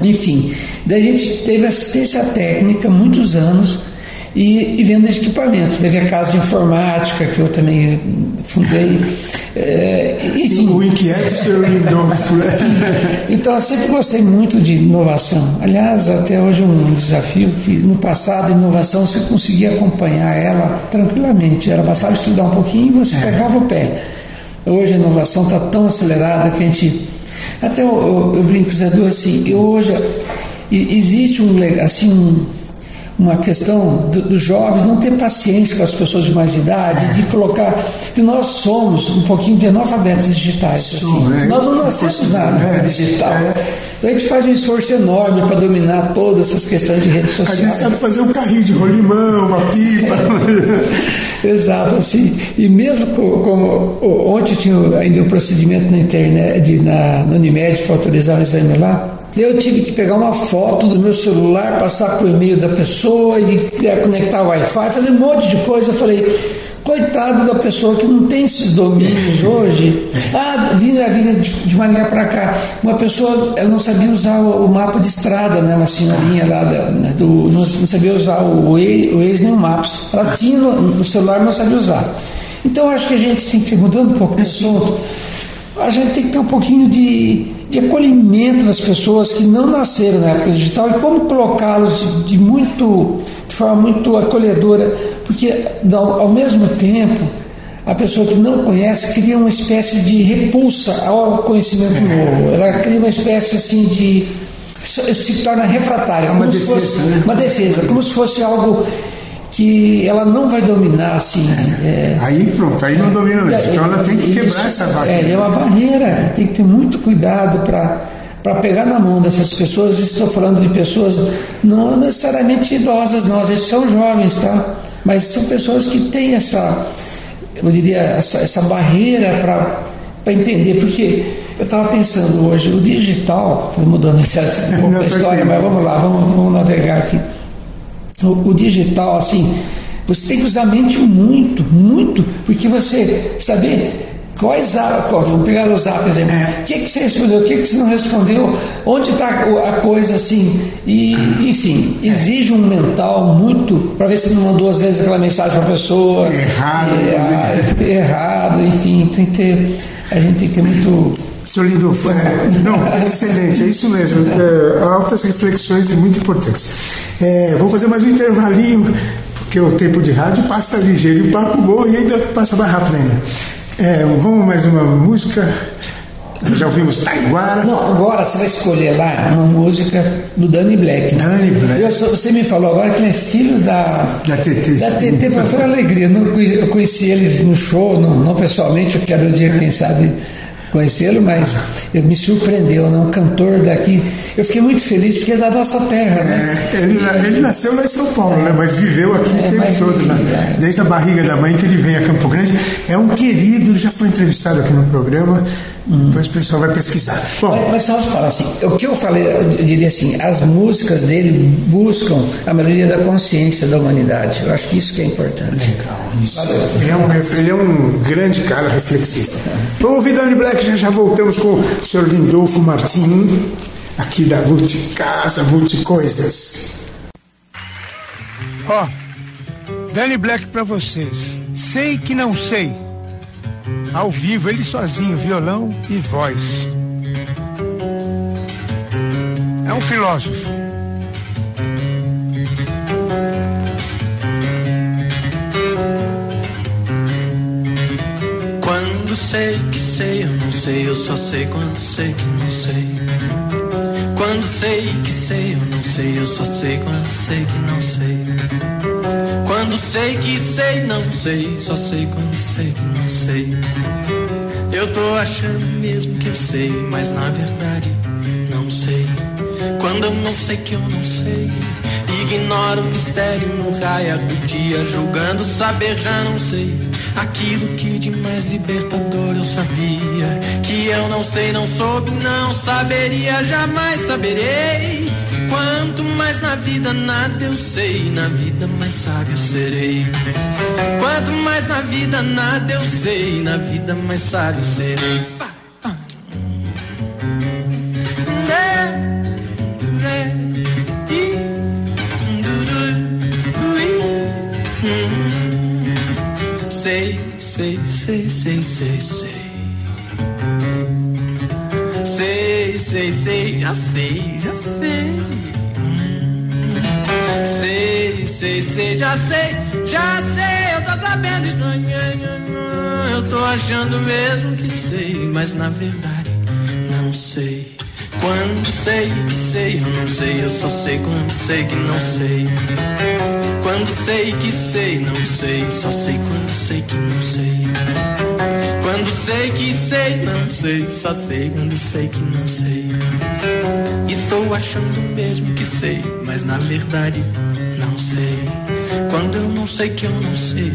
Enfim, daí a gente teve assistência técnica muitos anos e, e venda de equipamento. Teve a casa de informática que eu também fundei. eh, enfim, O inquieto seu Lindolfo, né? então eu sempre gostei muito de inovação. Aliás, até hoje é um desafio que no passado a inovação você conseguia acompanhar ela tranquilamente. Era bastava estudar um pouquinho e você pegava o pé. Hoje a inovação está tão acelerada que a gente. Até eu, eu, eu brinco, Zé assim, eu hoje existe um assim um, uma questão do- dos jovens não ter paciência com as pessoas de mais idade, de colocar que nós somos um pouquinho de analfabetos digitais. assim. Somos, é. Nós não nascemos nada É, digital. é. Então a gente faz um esforço enorme para dominar todas essas questões de redes A gente sociais. sabe fazer um carrinho de rolimão, uma pipa. Exato, assim. E mesmo co- como ontem tinha ainda o procedimento na internet, na, na Unimed para autorizar o exame lá, eu tive que pegar uma foto do meu celular, passar por e-mail da pessoa e conectar o Wi-Fi, fazer um monte de coisa. Eu falei, coitado da pessoa que não tem esses domínios hoje. Ah, vinha, vinha de, de Maringá para cá. Uma pessoa, ela não sabia usar o, o mapa de estrada, né? Uma senhorinha lá da, né, do, não, não sabia usar o, o Waze o Waze nem o Maps. Ela tinha no, no celular, mas não sabia usar. Então acho que a gente tem que ir mudando um pouco de assunto. A gente tem que ter um pouquinho de, de acolhimento das pessoas que não nasceram na época digital e como colocá-los de, muito de forma muito acolhedora, porque ao, mesmo tempo a pessoa que não conhece cria uma espécie de repulsa ao conhecimento novo. Ela cria uma espécie assim de se torna refratária, É uma como se defesa, fosse né? uma defesa, como se fosse algo que ela não vai dominar assim. é, Aí pronto, aí não domina mesmo. Então ela tem que quebrar isso, essa É, barreira. é uma barreira, tem que ter muito cuidado para para pegar na mão dessas pessoas, estou falando de pessoas não necessariamente idosas, não, às vezes são jovens, tá? Mas são pessoas que têm essa, eu diria, essa, essa barreira para entender, porque eu estava pensando hoje, o digital, mudando um pouco a tá história, mas vamos lá, vamos, vamos navegar aqui. O, o digital, assim, você tem que usar a mente muito, muito, porque você saber quais vamos pegar o zap, por exemplo, o que, que você respondeu, o que, que você não respondeu, onde está a coisa assim, e enfim, exige um mental muito para ver se não mandou às vezes aquela mensagem para a pessoa. Errado, e- a- errado, enfim, tem que ter, a gente tem que ter muito. Senhor Lindolfo, é, não, é excelente, é isso mesmo. É, altas reflexões e muito importantes. É, vou fazer mais um intervalinho, porque o tempo de rádio passa ligeiro, e o papo bom e ainda passa mais rápido ainda. É, vamos mais uma música. Já ouvimos Taiguara. Não, agora você vai escolher lá uma música do Danny Black. Danny Black. Eu você me falou agora que ele é filho da. Da TT. Da TT, foi uma alegria. Eu não conheci- Eu conheci ele no show, não, não pessoalmente, eu quero um dia, quem sabe, conhecê-lo, mas ele me surpreendeu, né? um cantor daqui. Eu fiquei muito feliz porque é da nossa terra, né? É, ele, ele, nasceu lá em São Paulo, né? mas viveu aqui é, o tempo todo, né? desde a barriga da mãe que ele vem a Campo Grande. É um querido, já foi entrevistado aqui no programa. Depois o pessoal vai pesquisar. Bom, mas, mas só falar assim, o que eu falei, eu diria assim, as músicas dele buscam a melhoria da consciência da humanidade. Eu acho que isso que é importante. Legal, isso. Ele é, um, ele é um grande cara reflexivo. Vamos ouvir Dani Black, já já voltamos com o senhor Lindolfo Martim, aqui da Multicasa, Multicoisas. Ó, oh, Danny Black para vocês. Sei que não sei ao vivo, ele sozinho, violão e voz. É um filósofo. Quando sei que sei, eu não sei, eu só sei quando sei que não sei. Quando sei que sei, eu não sei, eu só sei quando sei que não sei. Quando sei que sei, não sei, só sei quando sei que não sei. Eu tô achando mesmo que eu sei, mas na verdade não sei. Quando eu não sei que eu não sei, ignoro o mistério no raio do dia, julgando saber já não sei. Aquilo que de mais libertador eu sabia, que eu não sei, não soube, não saberia, jamais saberei. Quanto mais na vida nada eu sei, na vida mais sábio serei. Quanto mais na vida nada eu sei, na vida mais sábio serei. Sei, sei, sei, sei, sei, sei. Sei, sei, sei, já sei, já sei já sei, já sei, eu tô sabendo isso. Eu tô achando mesmo que sei, mas na verdade não sei. Quando sei que sei, eu não sei, eu só sei quando sei que não sei. Quando sei que sei, não sei, só sei quando sei que não sei. Quando sei que sei, não sei, só sei quando sei que não sei. Estou achando mesmo que sei, mas na verdade. Quando eu não sei que eu não sei.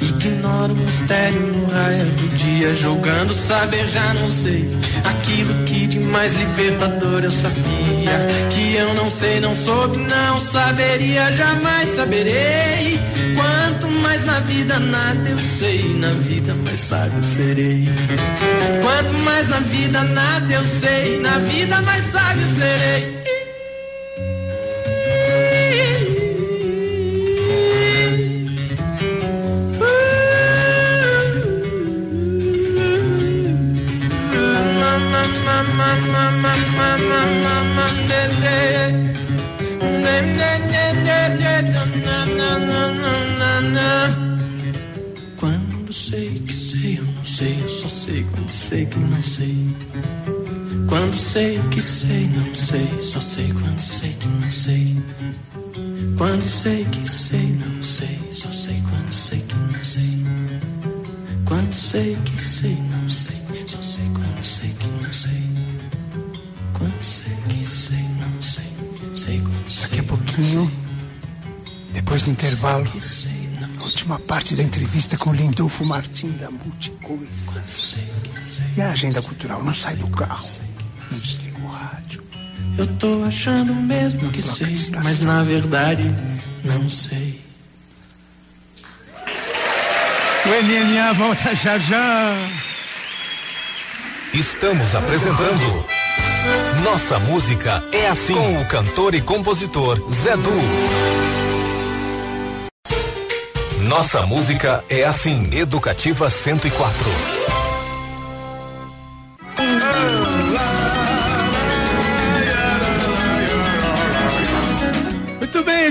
Ignoro o mistério no raio do dia, julgando saber já não sei. Aquilo que de mais libertador eu sabia. Que eu não sei, não soube, não saberia, jamais saberei. Quanto mais na vida nada eu sei, na vida mais sábio serei. Quanto mais na vida nada eu sei, na vida mais sábio serei. Sei que não sei. Quando sei que sei, não sei, só sei quando sei que não sei. Quando sei que sei, não sei, só sei quando sei que não sei. Quando sei que sei, não sei, só sei quando sei que não sei. Quando sei que sei, não sei, sei quando sei. Daqui a pouquinho, depois do intervalo, a última parte da entrevista com Lindolfo Martim da Multicoisas. E a agenda cultural não sai do carro, não desliga o rádio. Eu tô achando mesmo que sei, mas na verdade não sei. O NNA volta já já. Estamos apresentando Nossa Música é Assim com o cantor e compositor Zé Du. Nossa Música é Assim, Educativa 104.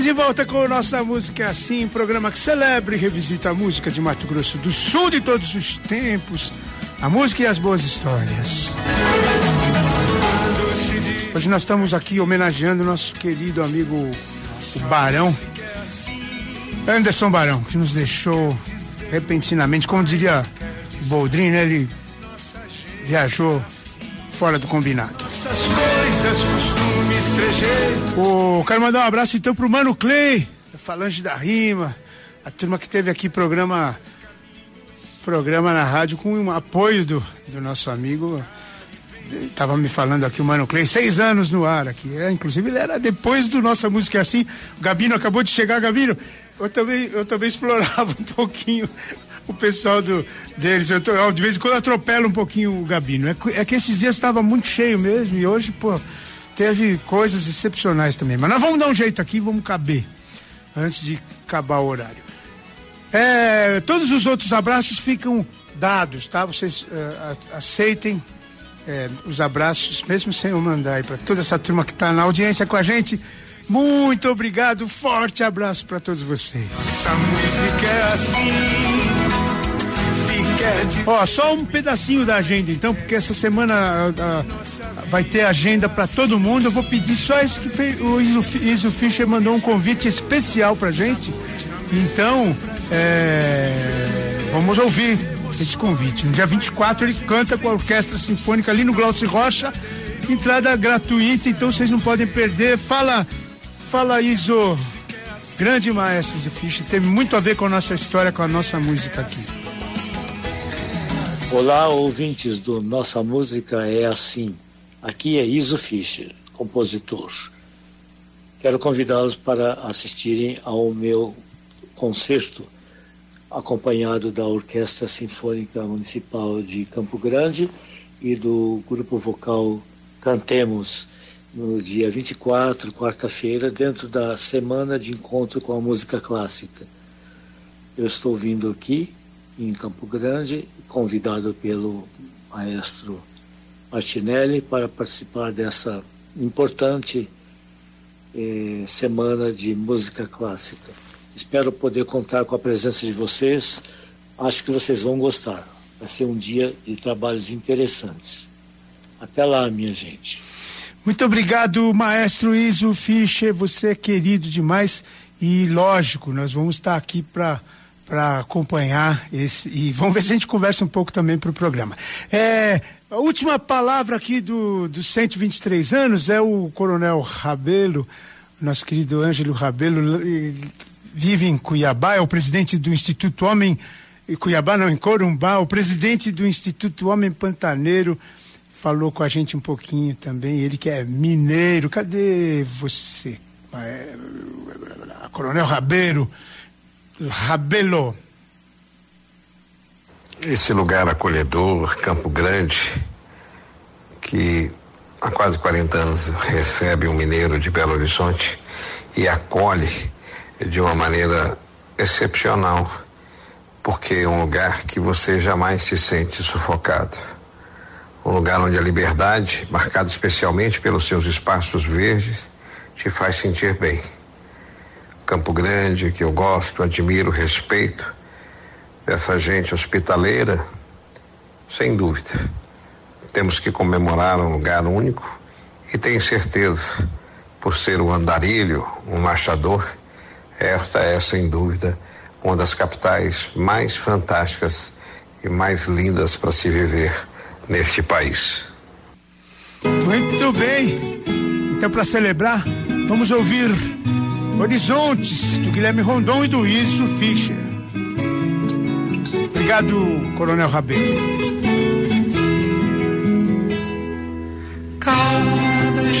De volta com Nossa Música Assim, programa que celebra e revisita a música de Mato Grosso do Sul de todos os tempos, a música e as boas histórias. Hoje nós estamos aqui homenageando nosso querido amigo o Barão, Anderson Barão, que nos deixou repentinamente, como diria Boldrin, né? ele viajou fora do combinado. Trejeitos. Ô, quero mandar um abraço então pro Mano Clay, da Falange da Rima, a turma que teve aqui programa programa na rádio com um apoio do, do nosso amigo. Estava me falando aqui o Mano Clay, seis anos no ar aqui. É, inclusive ele era depois do Nossa Música é Assim. O Gabino acabou de chegar, Gabino. Eu também, eu também explorava um pouquinho o pessoal do, deles. Eu tô, eu, de vez em quando atropelo um pouquinho o Gabino. É, é que esses dias estava muito cheio mesmo e hoje, pô, teve coisas excepcionais também. Mas nós vamos dar um jeito aqui, vamos caber antes de acabar o horário. É, todos os outros abraços ficam dados, tá? Vocês a- aceitem é, os abraços, mesmo sem eu mandar aí para toda essa turma que está na audiência com a gente. Muito obrigado, forte abraço para todos vocês. Música é assim. Ó, só um pedacinho da agenda, então, porque essa semana ah, ah, vai ter agenda para todo mundo. Eu vou pedir só esse que o Iso, Iso Fischer mandou um convite especial pra gente. Então, é, vamos ouvir esse convite. No dia 24 ele canta com a Orquestra Sinfônica ali no Glaucio Rocha. Entrada gratuita, então vocês não podem perder. Fala, fala Iso. Grande maestro Iso Fischer, tem muito a ver com a nossa história, com a nossa música aqui. Olá, ouvintes do Nossa Música é Assim. Aqui é Iso Fischer, compositor. Quero convidá-los para assistirem ao meu concerto, acompanhado da Orquestra Sinfônica Municipal de Campo Grande e do grupo vocal Cantemos, no dia 24, quarta-feira, dentro da semana de encontro com a música clássica. Eu estou vindo aqui em Campo Grande, convidado pelo maestro Martinelli para participar dessa importante eh, semana de música clássica. Espero poder contar com a presença de vocês. Acho que vocês vão gostar. Vai ser um dia de trabalhos interessantes. Até lá, minha gente. Muito obrigado, maestro Iso Fischer. Você é querido demais e lógico, nós vamos estar aqui para para acompanhar esse e vamos ver se a gente conversa um pouco também para o programa. É, a última palavra aqui do, dos 123 anos é o Coronel Rabelo, nosso querido Ângelo Rabelo, eh, vive em Cuiabá, é o presidente do Instituto Homem, em Cuiabá não, em Corumbá, o presidente do Instituto Homem Pantaneiro, falou com a gente um pouquinho também, ele que é mineiro, cadê você? É, Coronel Rabelo, Rabelo. Esse lugar acolhedor, Campo Grande, que há quase 40 anos recebe um mineiro de Belo Horizonte e acolhe de uma maneira excepcional, porque é um lugar que você jamais se sente sufocado. Um lugar onde a liberdade, marcada especialmente pelos seus espaços verdes, te faz sentir bem. Campo Grande, que eu gosto, admiro, respeito, dessa gente hospitaleira, sem dúvida. Temos que comemorar um lugar único e tenho certeza, por ser um andarilho, um marchador, esta é, sem dúvida, uma das capitais mais fantásticas e mais lindas para se viver neste país. Muito bem. Então, para celebrar, vamos ouvir Horizontes, do Guilherme Rondon e do Iso Fischer. Obrigado, Coronel Rabelo. Cada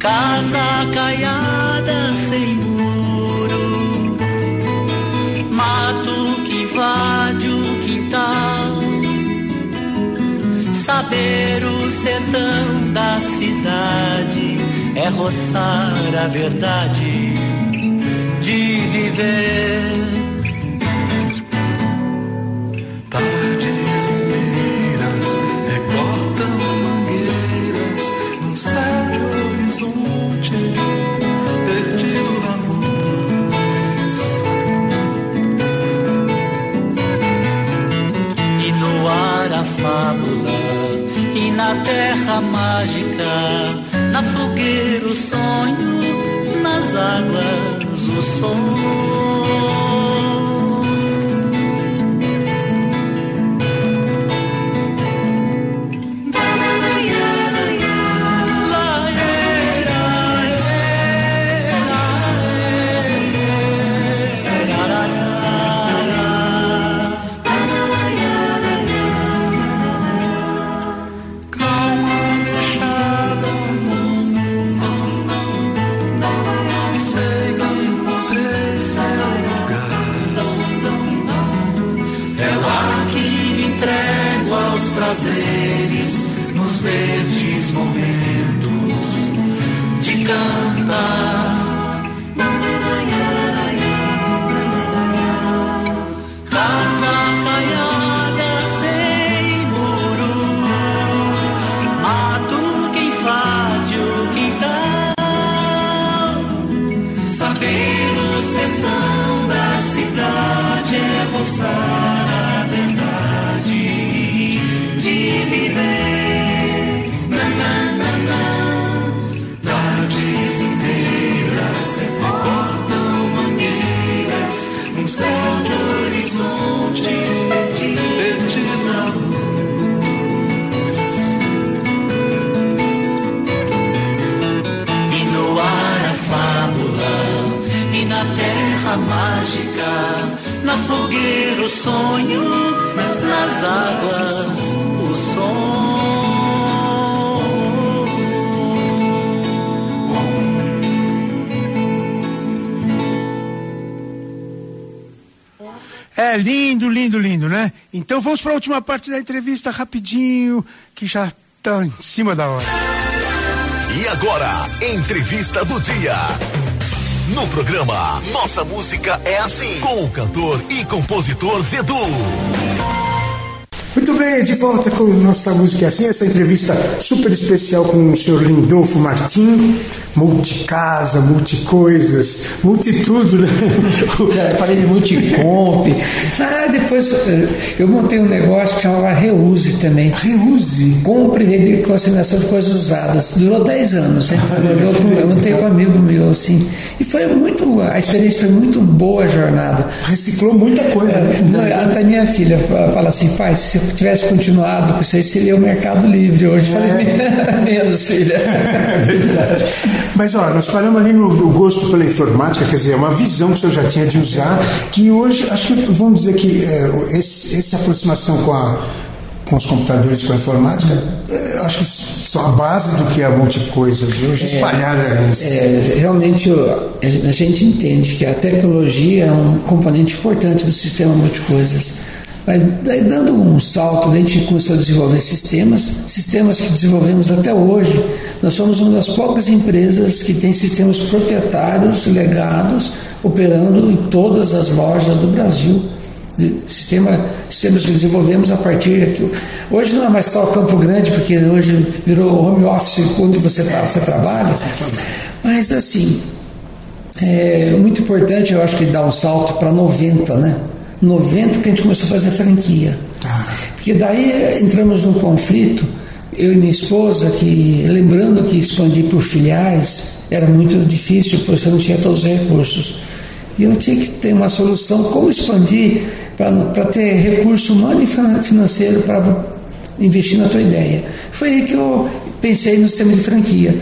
Casa caiada sem muro, mato que invade o quintal. Saber o sertão da cidade é roçar a verdade de viver. Então vamos para a última parte da entrevista rapidinho, que já está em cima da hora. E agora, entrevista do dia. No programa Nossa Música é Assim, com o cantor e compositor Zedu. Muito bem, de volta com nossa música é assim, essa entrevista super especial com o senhor Lindolfo Martim, multicasa, multicoisas, multitudo, né? Já falei de multicomp. Ah, depois eh, eu montei um negócio que chamava Reuse também. Reuse? Compre e consignação de coisas usadas. Durou 10 anos. Eu, com- eu montei com um amigo meu, assim. E foi muito, a experiência foi muito boa a jornada. Reciclou muita coisa, né? Não, até minha filha fa- fala assim, pai, se eu tivesse continuado com isso aí, seria o Mercado Livre hoje. Eu Falei, menos, filha. É verdade. Mas ó, nós paramos ali no, gosto pela informática, quer dizer, é uma visão que o senhor já tinha de usar, que hoje, acho que vamos dizer que é, esse- essa aproximação com, a, com os computadores, com a informática, é, eu acho que são a base do que é a multicoisas, e hoje espalhada. É, realmente o- a gente entende que a tecnologia é um componente importante do sistema multicoisas. Mas daí, dando um salto, a gente começou a desenvolver sistemas, sistemas que desenvolvemos até hoje. Nós somos uma das poucas empresas que tem sistemas proprietários legados operando em todas as lojas do Brasil. Sistema, sistemas que desenvolvemos a partir aqui. Hoje não é mais só Campo Grande, porque hoje virou home office onde você, tá, você trabalha. Mas assim, é muito importante, eu acho que dar um salto para 90, né? 90 que a gente começou a fazer franquia. Porque daí entramos num conflito, eu e minha esposa, que lembrando que expandir por filiais era muito difícil, porque você não tinha todos os recursos. E eu tinha que ter uma solução como expandir para ter recurso humano e fin- financeiro para investir na tua ideia. Foi aí que eu pensei no sistema de franquia.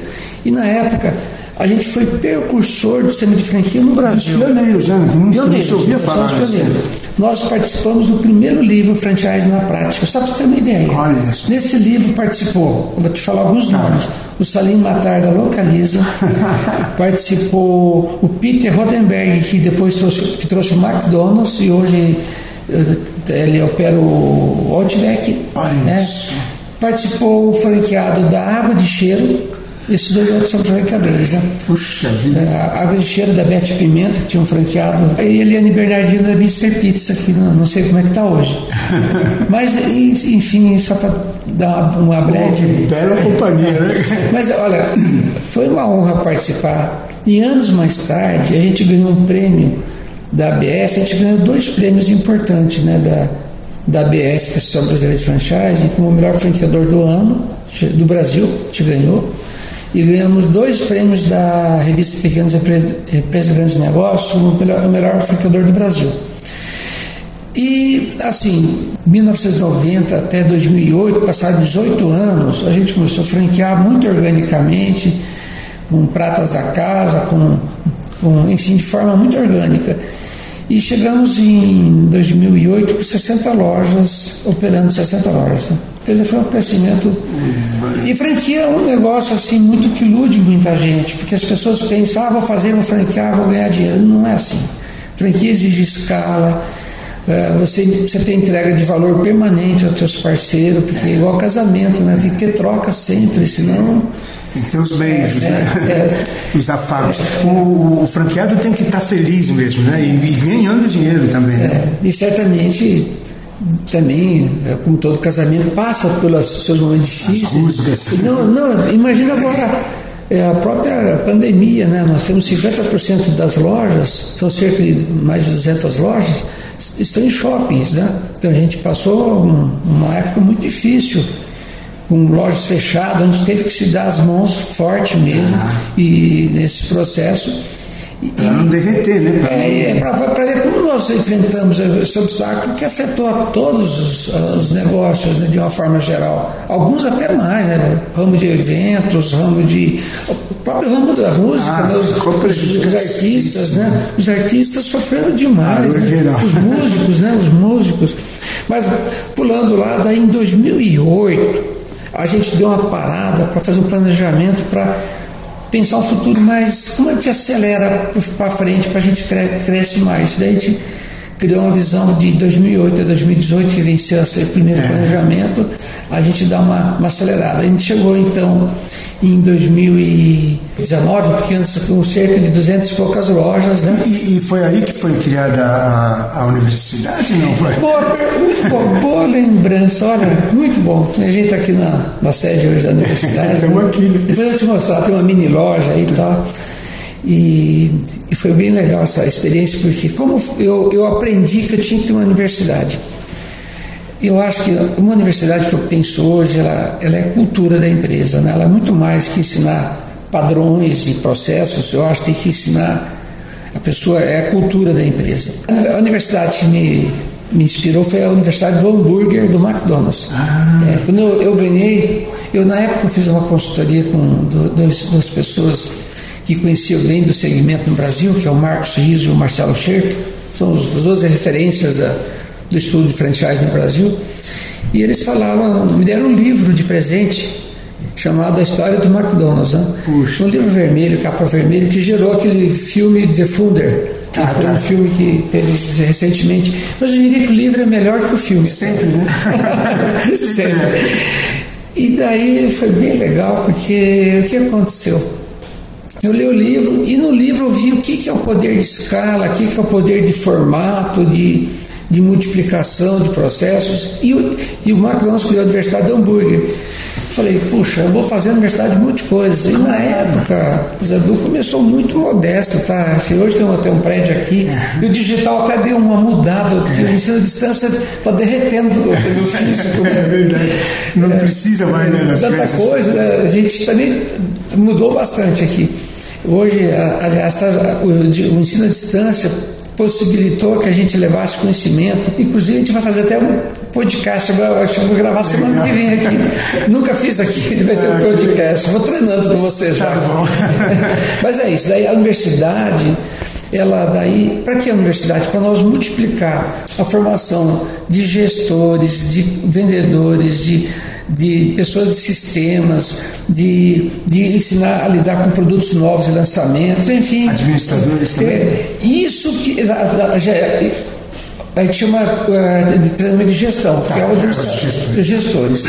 E na época, a gente foi precursor do sistema de franquia no Brasil. Pioneiros, né? Pioneiros, se ouvia falar. pioneiros. Nós participamos do primeiro livro Franchise na Prática, só para você ter uma ideia. Olha só. Nesse livro participou, vou te falar alguns nomes, o Salim Matar da Localiza, participou o Peter Rodenberg, que depois trouxe, que trouxe o McDonald's e hoje eh, ele opera o Outback. Olha né? Participou o franqueado da Água de Cheiro, esses dois outros são franqueadores, né? Puxa vida. A água de cheiro da Bete Pimenta, que tinha um franqueado. E a Eliane Bernardino da Mr. Pizza, que não, sei como é que está hoje. Mas, enfim, só para dar uma breve. Que bela companhia, né? Mas olha, foi uma honra participar. E anos mais tarde, a gente ganhou um prêmio da ABF, a gente ganhou dois prêmios importantes, né? Da, da BF, que é a Associação Brasileira de Franchise, como o melhor franqueador do ano, do Brasil, te ganhou. E ganhamos dois prêmios da revista Pequenas Empresas e Grandes Negócios, o melhor franqueador do Brasil. E, assim, 1990 até 2008, passados 18 anos, a gente começou a franquear muito organicamente, com pratas da casa, com, com enfim, de forma muito orgânica. E chegamos em 2008 com 60 lojas, operando 60 lojas. Né? Quer dizer, foi um crescimento. E franquia é um negócio assim muito que ilude muita gente, porque as pessoas pensam, ah, vou fazer, vou franquear, vou ganhar dinheiro. Não é assim. Franquia exige escala, é, você, você tem entrega de valor permanente aos seus parceiros, porque é igual casamento, né? Tem que ter troca sempre, senão. Tem que ter os beijos, é, né? É, os afagos. O, o, franqueado tem que estar feliz mesmo, né? E, e ganhando dinheiro também. Né? É, e certamente também, é, como todo casamento, passa pelos seus momentos difíceis. Não, não, imagina agora é a própria pandemia, né? Nós temos 50% das lojas, são cerca de mais de 200 lojas, estão em shoppings, né? Então a gente passou uma época muito difícil, com lojas fechadas, a gente teve que se dar as mãos forte mesmo, ah. e nesse processo para não derreter, né? Pra é, é para ver como nós enfrentamos esse obstáculo que afetou a todos os, os negócios né, de uma forma geral. Alguns até mais, né? Ramo de eventos, ramo de. O próprio ramo da música, ah, né? os, os, os, artistas, né? Os artistas sofrendo demais. Ah, né? Os músicos, né? Os músicos. Mas pulando lá, daí em 2008, a gente deu uma parada para fazer um planejamento para pensar um futuro mais. Como a gente acelera para frente para a gente cre cresce mais? Daí a gente criou uma visão de 2008 a 2018, que venceu esse primeiro é. planejamento, a gente dá uma, uma acelerada. A gente chegou então em 2019, porque antes com cerca de 200 e poucas lojas. Né? E, e, foi aí que foi criada a, a universidade, não foi? Boa, boa, boa lembrança, olha, muito bom. A gente está aqui na, na sede hoje da universidade. Estamos aqui. Né? Depois eu vou te mostrar, tem uma mini loja aí e tal. E, e, foi bem legal essa experiência, porque como eu, eu aprendi que eu tinha que ter uma universidade. Eu acho que uma universidade que eu penso hoje, ela, ela é cultura da empresa, né? ela é muito mais que ensinar padrões e processos, eu acho que tem que ensinar a pessoa, é a cultura da empresa. A universidade que me, me inspirou foi a Universidade do Hambúrguer do McDonald's. Ah. É, quando eu, eu, ganhei, eu na época fiz uma consultoria com dois, duas pessoas que conheciam bem do segmento no Brasil, que é o Marcos Riso e o Marcelo Scherto, são as duas referências da, do estudo de franchise no Brasil, e eles falavam, me deram um livro de presente chamado A História do McDonald's, né? um livro vermelho, capa vermelha, que gerou aquele filme The Funder, ah, tá. um filme que teve recentemente. Mas eu diria que o livro é melhor que o filme. Sempre, né? Sempre. E daí foi bem legal, porque o que aconteceu? Eu li o livro e no livro eu vi o que, que é o poder de escala, o que, que é o poder de formato, de, de multiplicação de processos. E o, e o McDonald's criou a Universidade de Hambúrguer. Falei, puxa, eu vou fazer a universidade de muitas coisas. E na época, o Zadu começou muito modesto, tá? Assim, hoje tem até um prédio aqui, e o digital até deu uma mudada, porque o ensino à distância está derretendo o físico. É verdade. Não é, precisa mais, né? Tanta coisa, né? a gente também mudou bastante aqui. Hoje, aliás, tá, o ensino à distância possibilitou que a gente levasse conhecimento. Inclusive, a gente vai fazer até um podcast. Eu acho que vou gravar semana que vem aqui. Nunca fiz aqui, vai ter um ah, podcast. Vou treinando com vocês já. Tá. Mas é isso. Daí a universidade ela daí, para que a universidade? Para nós multiplicar a formação de gestores, de vendedores, de, de pessoas de sistemas, de, de ensinar a lidar com produtos novos e lançamentos, enfim. Administradores também. É, isso que a gente chama uh, de treinamento de gestão, tá, que é o dos gestores.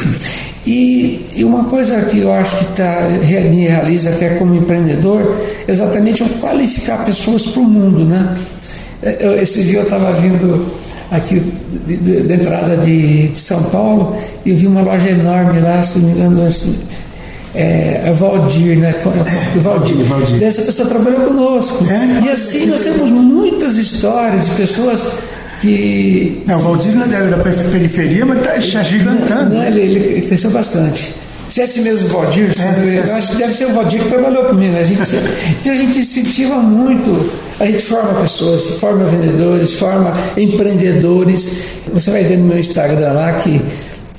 E, e, uma coisa que eu acho que tá, me realiza até como empreendedor, exatamente é qualificar pessoas para o mundo, né? É, eu, esse dia eu estava vindo aqui da entrada de, de, São Paulo e vi uma loja enorme lá, se não me engano, assim, é, é Valdir, né? É, Valdir. Valdir. Valdir. Essa pessoa trabalhou conosco. É? E assim nós temos muitas histórias de pessoas que. Não, o Valdir não é da periferia, mas está gigantando. Não, ele, ele cresceu bastante. Se é esse mesmo Valdir, é, eu acho que deve ser o Valdir que trabalhou comigo. A gente, então a gente incentiva muito, a gente forma pessoas, forma vendedores, forma empreendedores. Você vai ver no meu Instagram lá que,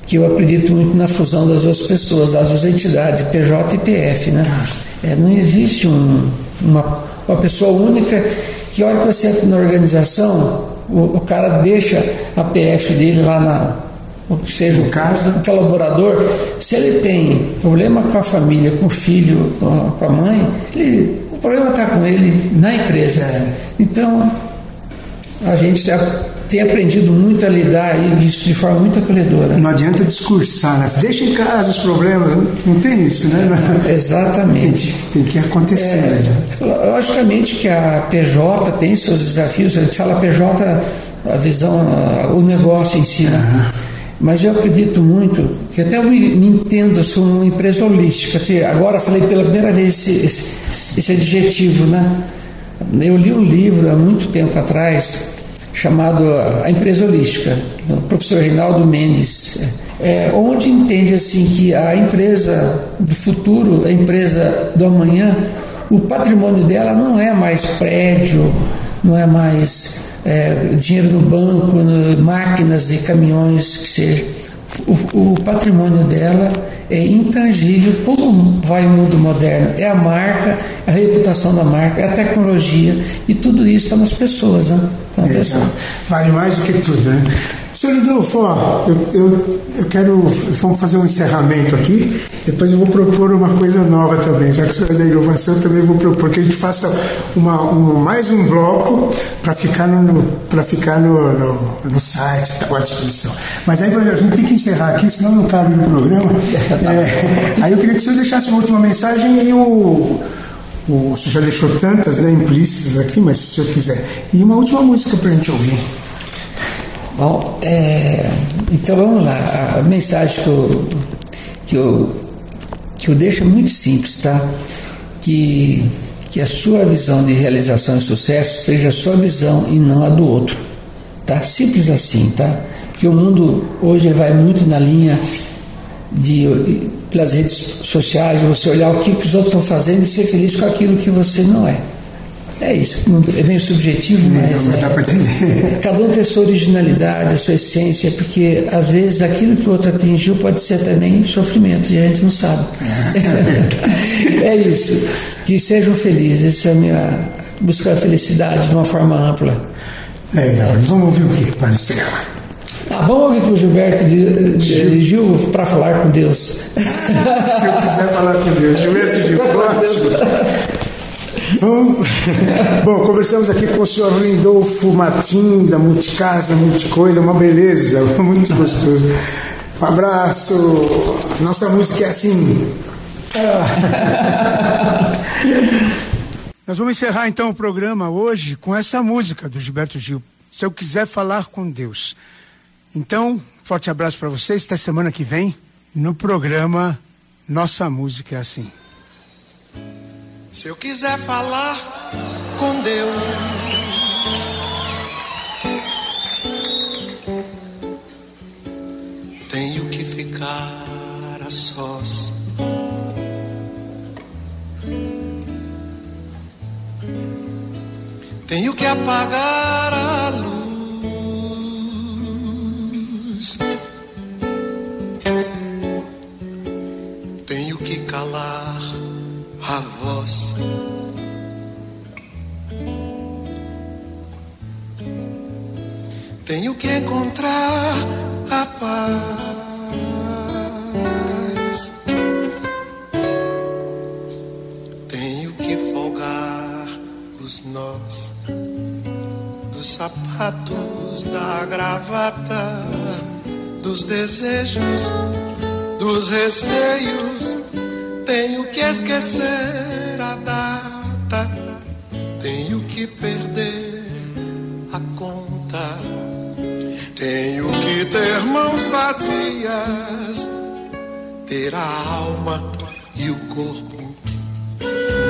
que eu acredito muito na fusão das duas pessoas, das duas entidades, PJ e PF. Né? É, não existe um, uma, uma pessoa única que olha para você na organização, o, o cara deixa a PF dele lá na, seja o caso, o colaborador, se ele tem problema com a família, com o filho, com a mãe, ele, o problema está com ele na empresa. Então, a gente tem aprendido muito a lidar disso de forma muito acolhedora. Não adianta discursar, né? Deixa em casa os problemas, não tem isso, né? Exatamente. Tem, tem que acontecer. É, né? Logicamente que a PJ tem seus desafios, a gente fala PJ, a visão, o negócio em si. Uhum. Mas eu acredito muito, que até eu me, me entendo, eu sou uma empresa holística. Agora falei pela primeira vez esse, esse, esse adjetivo, né? Eu li um livro há muito tempo atrás chamado A Empresa Holística, do professor Reinaldo Mendes, é, onde entende assim que a empresa do futuro, a empresa do amanhã, o patrimônio dela não é mais prédio, não é mais é, dinheiro no banco, máquinas e caminhões, que seja. O, o, patrimônio dela é intangível, como vai o mundo moderno? É a marca, a reputação da marca, é a tecnologia e tudo isso está nas pessoas, né? Tá nas é, pessoas. Vale mais do que tudo, né? Senhor Lidolfo, eu, eu, eu quero. Vamos fazer um encerramento aqui. Depois eu vou propor uma coisa nova também. Já que o senhor é da inovação, eu também vou propor que a gente faça uma, um, mais um bloco para ficar, no, pra ficar no, no, no site, tá, à disposição. Mas aí a gente tem que encerrar aqui, senão não cabe no programa. É, aí eu queria que o senhor deixasse uma última mensagem e o. O, o senhor já deixou tantas né, implícitas aqui, mas se o senhor quiser. E uma última música para a gente ouvir. Bom, é, então vamos lá. A mensagem que eu, que eu, que eu deixo é muito simples, tá? Que, que a sua visão de realização e sucesso seja a sua visão e não a do outro. Tá? Simples assim, tá? Porque o mundo hoje vai muito na linha de pelas redes sociais, você olhar o que, que os outros estão fazendo e ser feliz com aquilo que você não é. É isso, é meio subjetivo, mas. Não, mas dá para entender. Cada um tem a sua originalidade, a sua essência, porque às vezes aquilo que o outro atingiu pode ser também sofrimento e a gente não sabe. É, é isso. Que sejam felizes, essa é a minha. buscar a felicidade de uma forma ampla. Legal, vamos ouvir o que para encerrar? Ah, vamos ouvir com o Gilberto de, de Gil para falar com Deus. Se eu quiser falar com Deus, Gilberto Gil, próximo. Bom, conversamos aqui com o senhor Lindolfo Martim, da Multicasa, Multicoisa, uma beleza, muito gostoso. Um abraço. Nossa música é assim. Nós vamos encerrar então o programa hoje com essa música do Gilberto Gil. Se eu quiser falar com Deus. Então, forte abraço para vocês. Até semana que vem no programa Nossa Música é Assim. Se eu quiser falar com Deus, tenho que ficar a sós. Tenho que apagar a luz. Tenho que calar voz. Tenho que encontrar a paz. Tenho que folgar os nós dos sapatos, da gravata, dos desejos, dos receios tenho que esquecer a data, tenho que perder a conta, tenho que ter mãos vazias, ter a alma e o corpo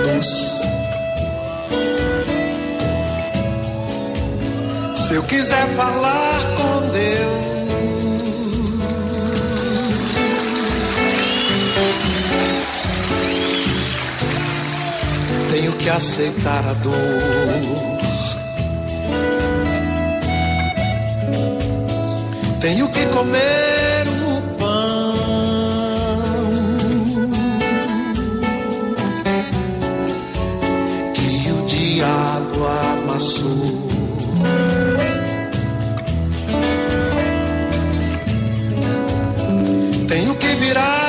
nus. Se eu quiser falar com Deus, que aceitar a dor. Tenho que comer o pão que o diabo amassou. Tenho que virar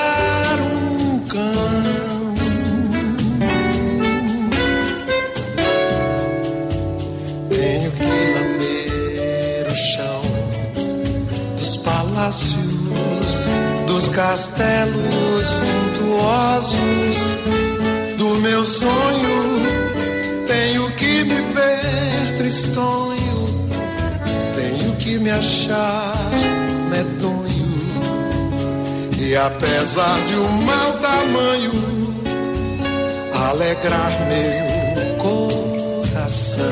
castelos suntuosos do meu sonho. Tenho que me ver tristonho, tenho que me achar medonho. E apesar de um mau tamanho, alegrar meu coração.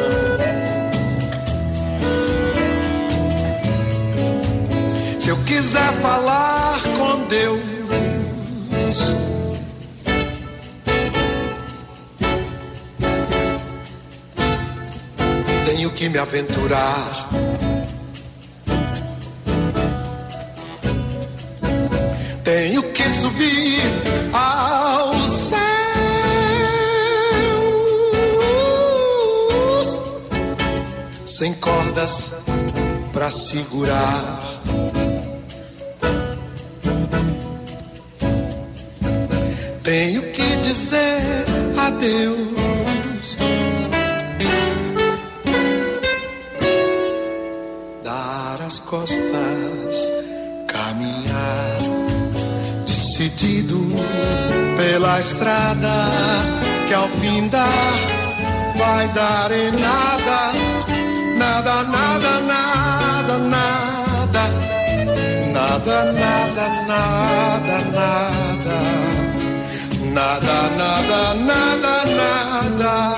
Se eu quiser falar Deus, tenho que me aventurar. Tenho que subir aos céus sem cordas pra segurar. Dizer adeus. Dar as costas, caminhar decidido pela estrada que ao fim dar vai dar em nada, nada, nada, nada, nada, nada, nada, nada, nada, nada, nada, nada, nada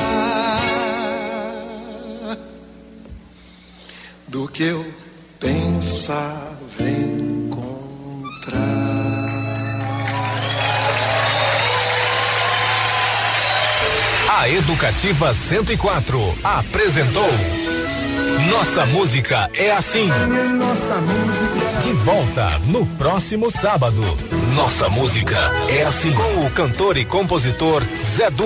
do que eu pensava encontrar. A Educativa 104 apresentou Nossa Música é Assim. Nossa música. De volta no próximo sábado. Nossa Música é Assim. Com o cantor e compositor Zé Du.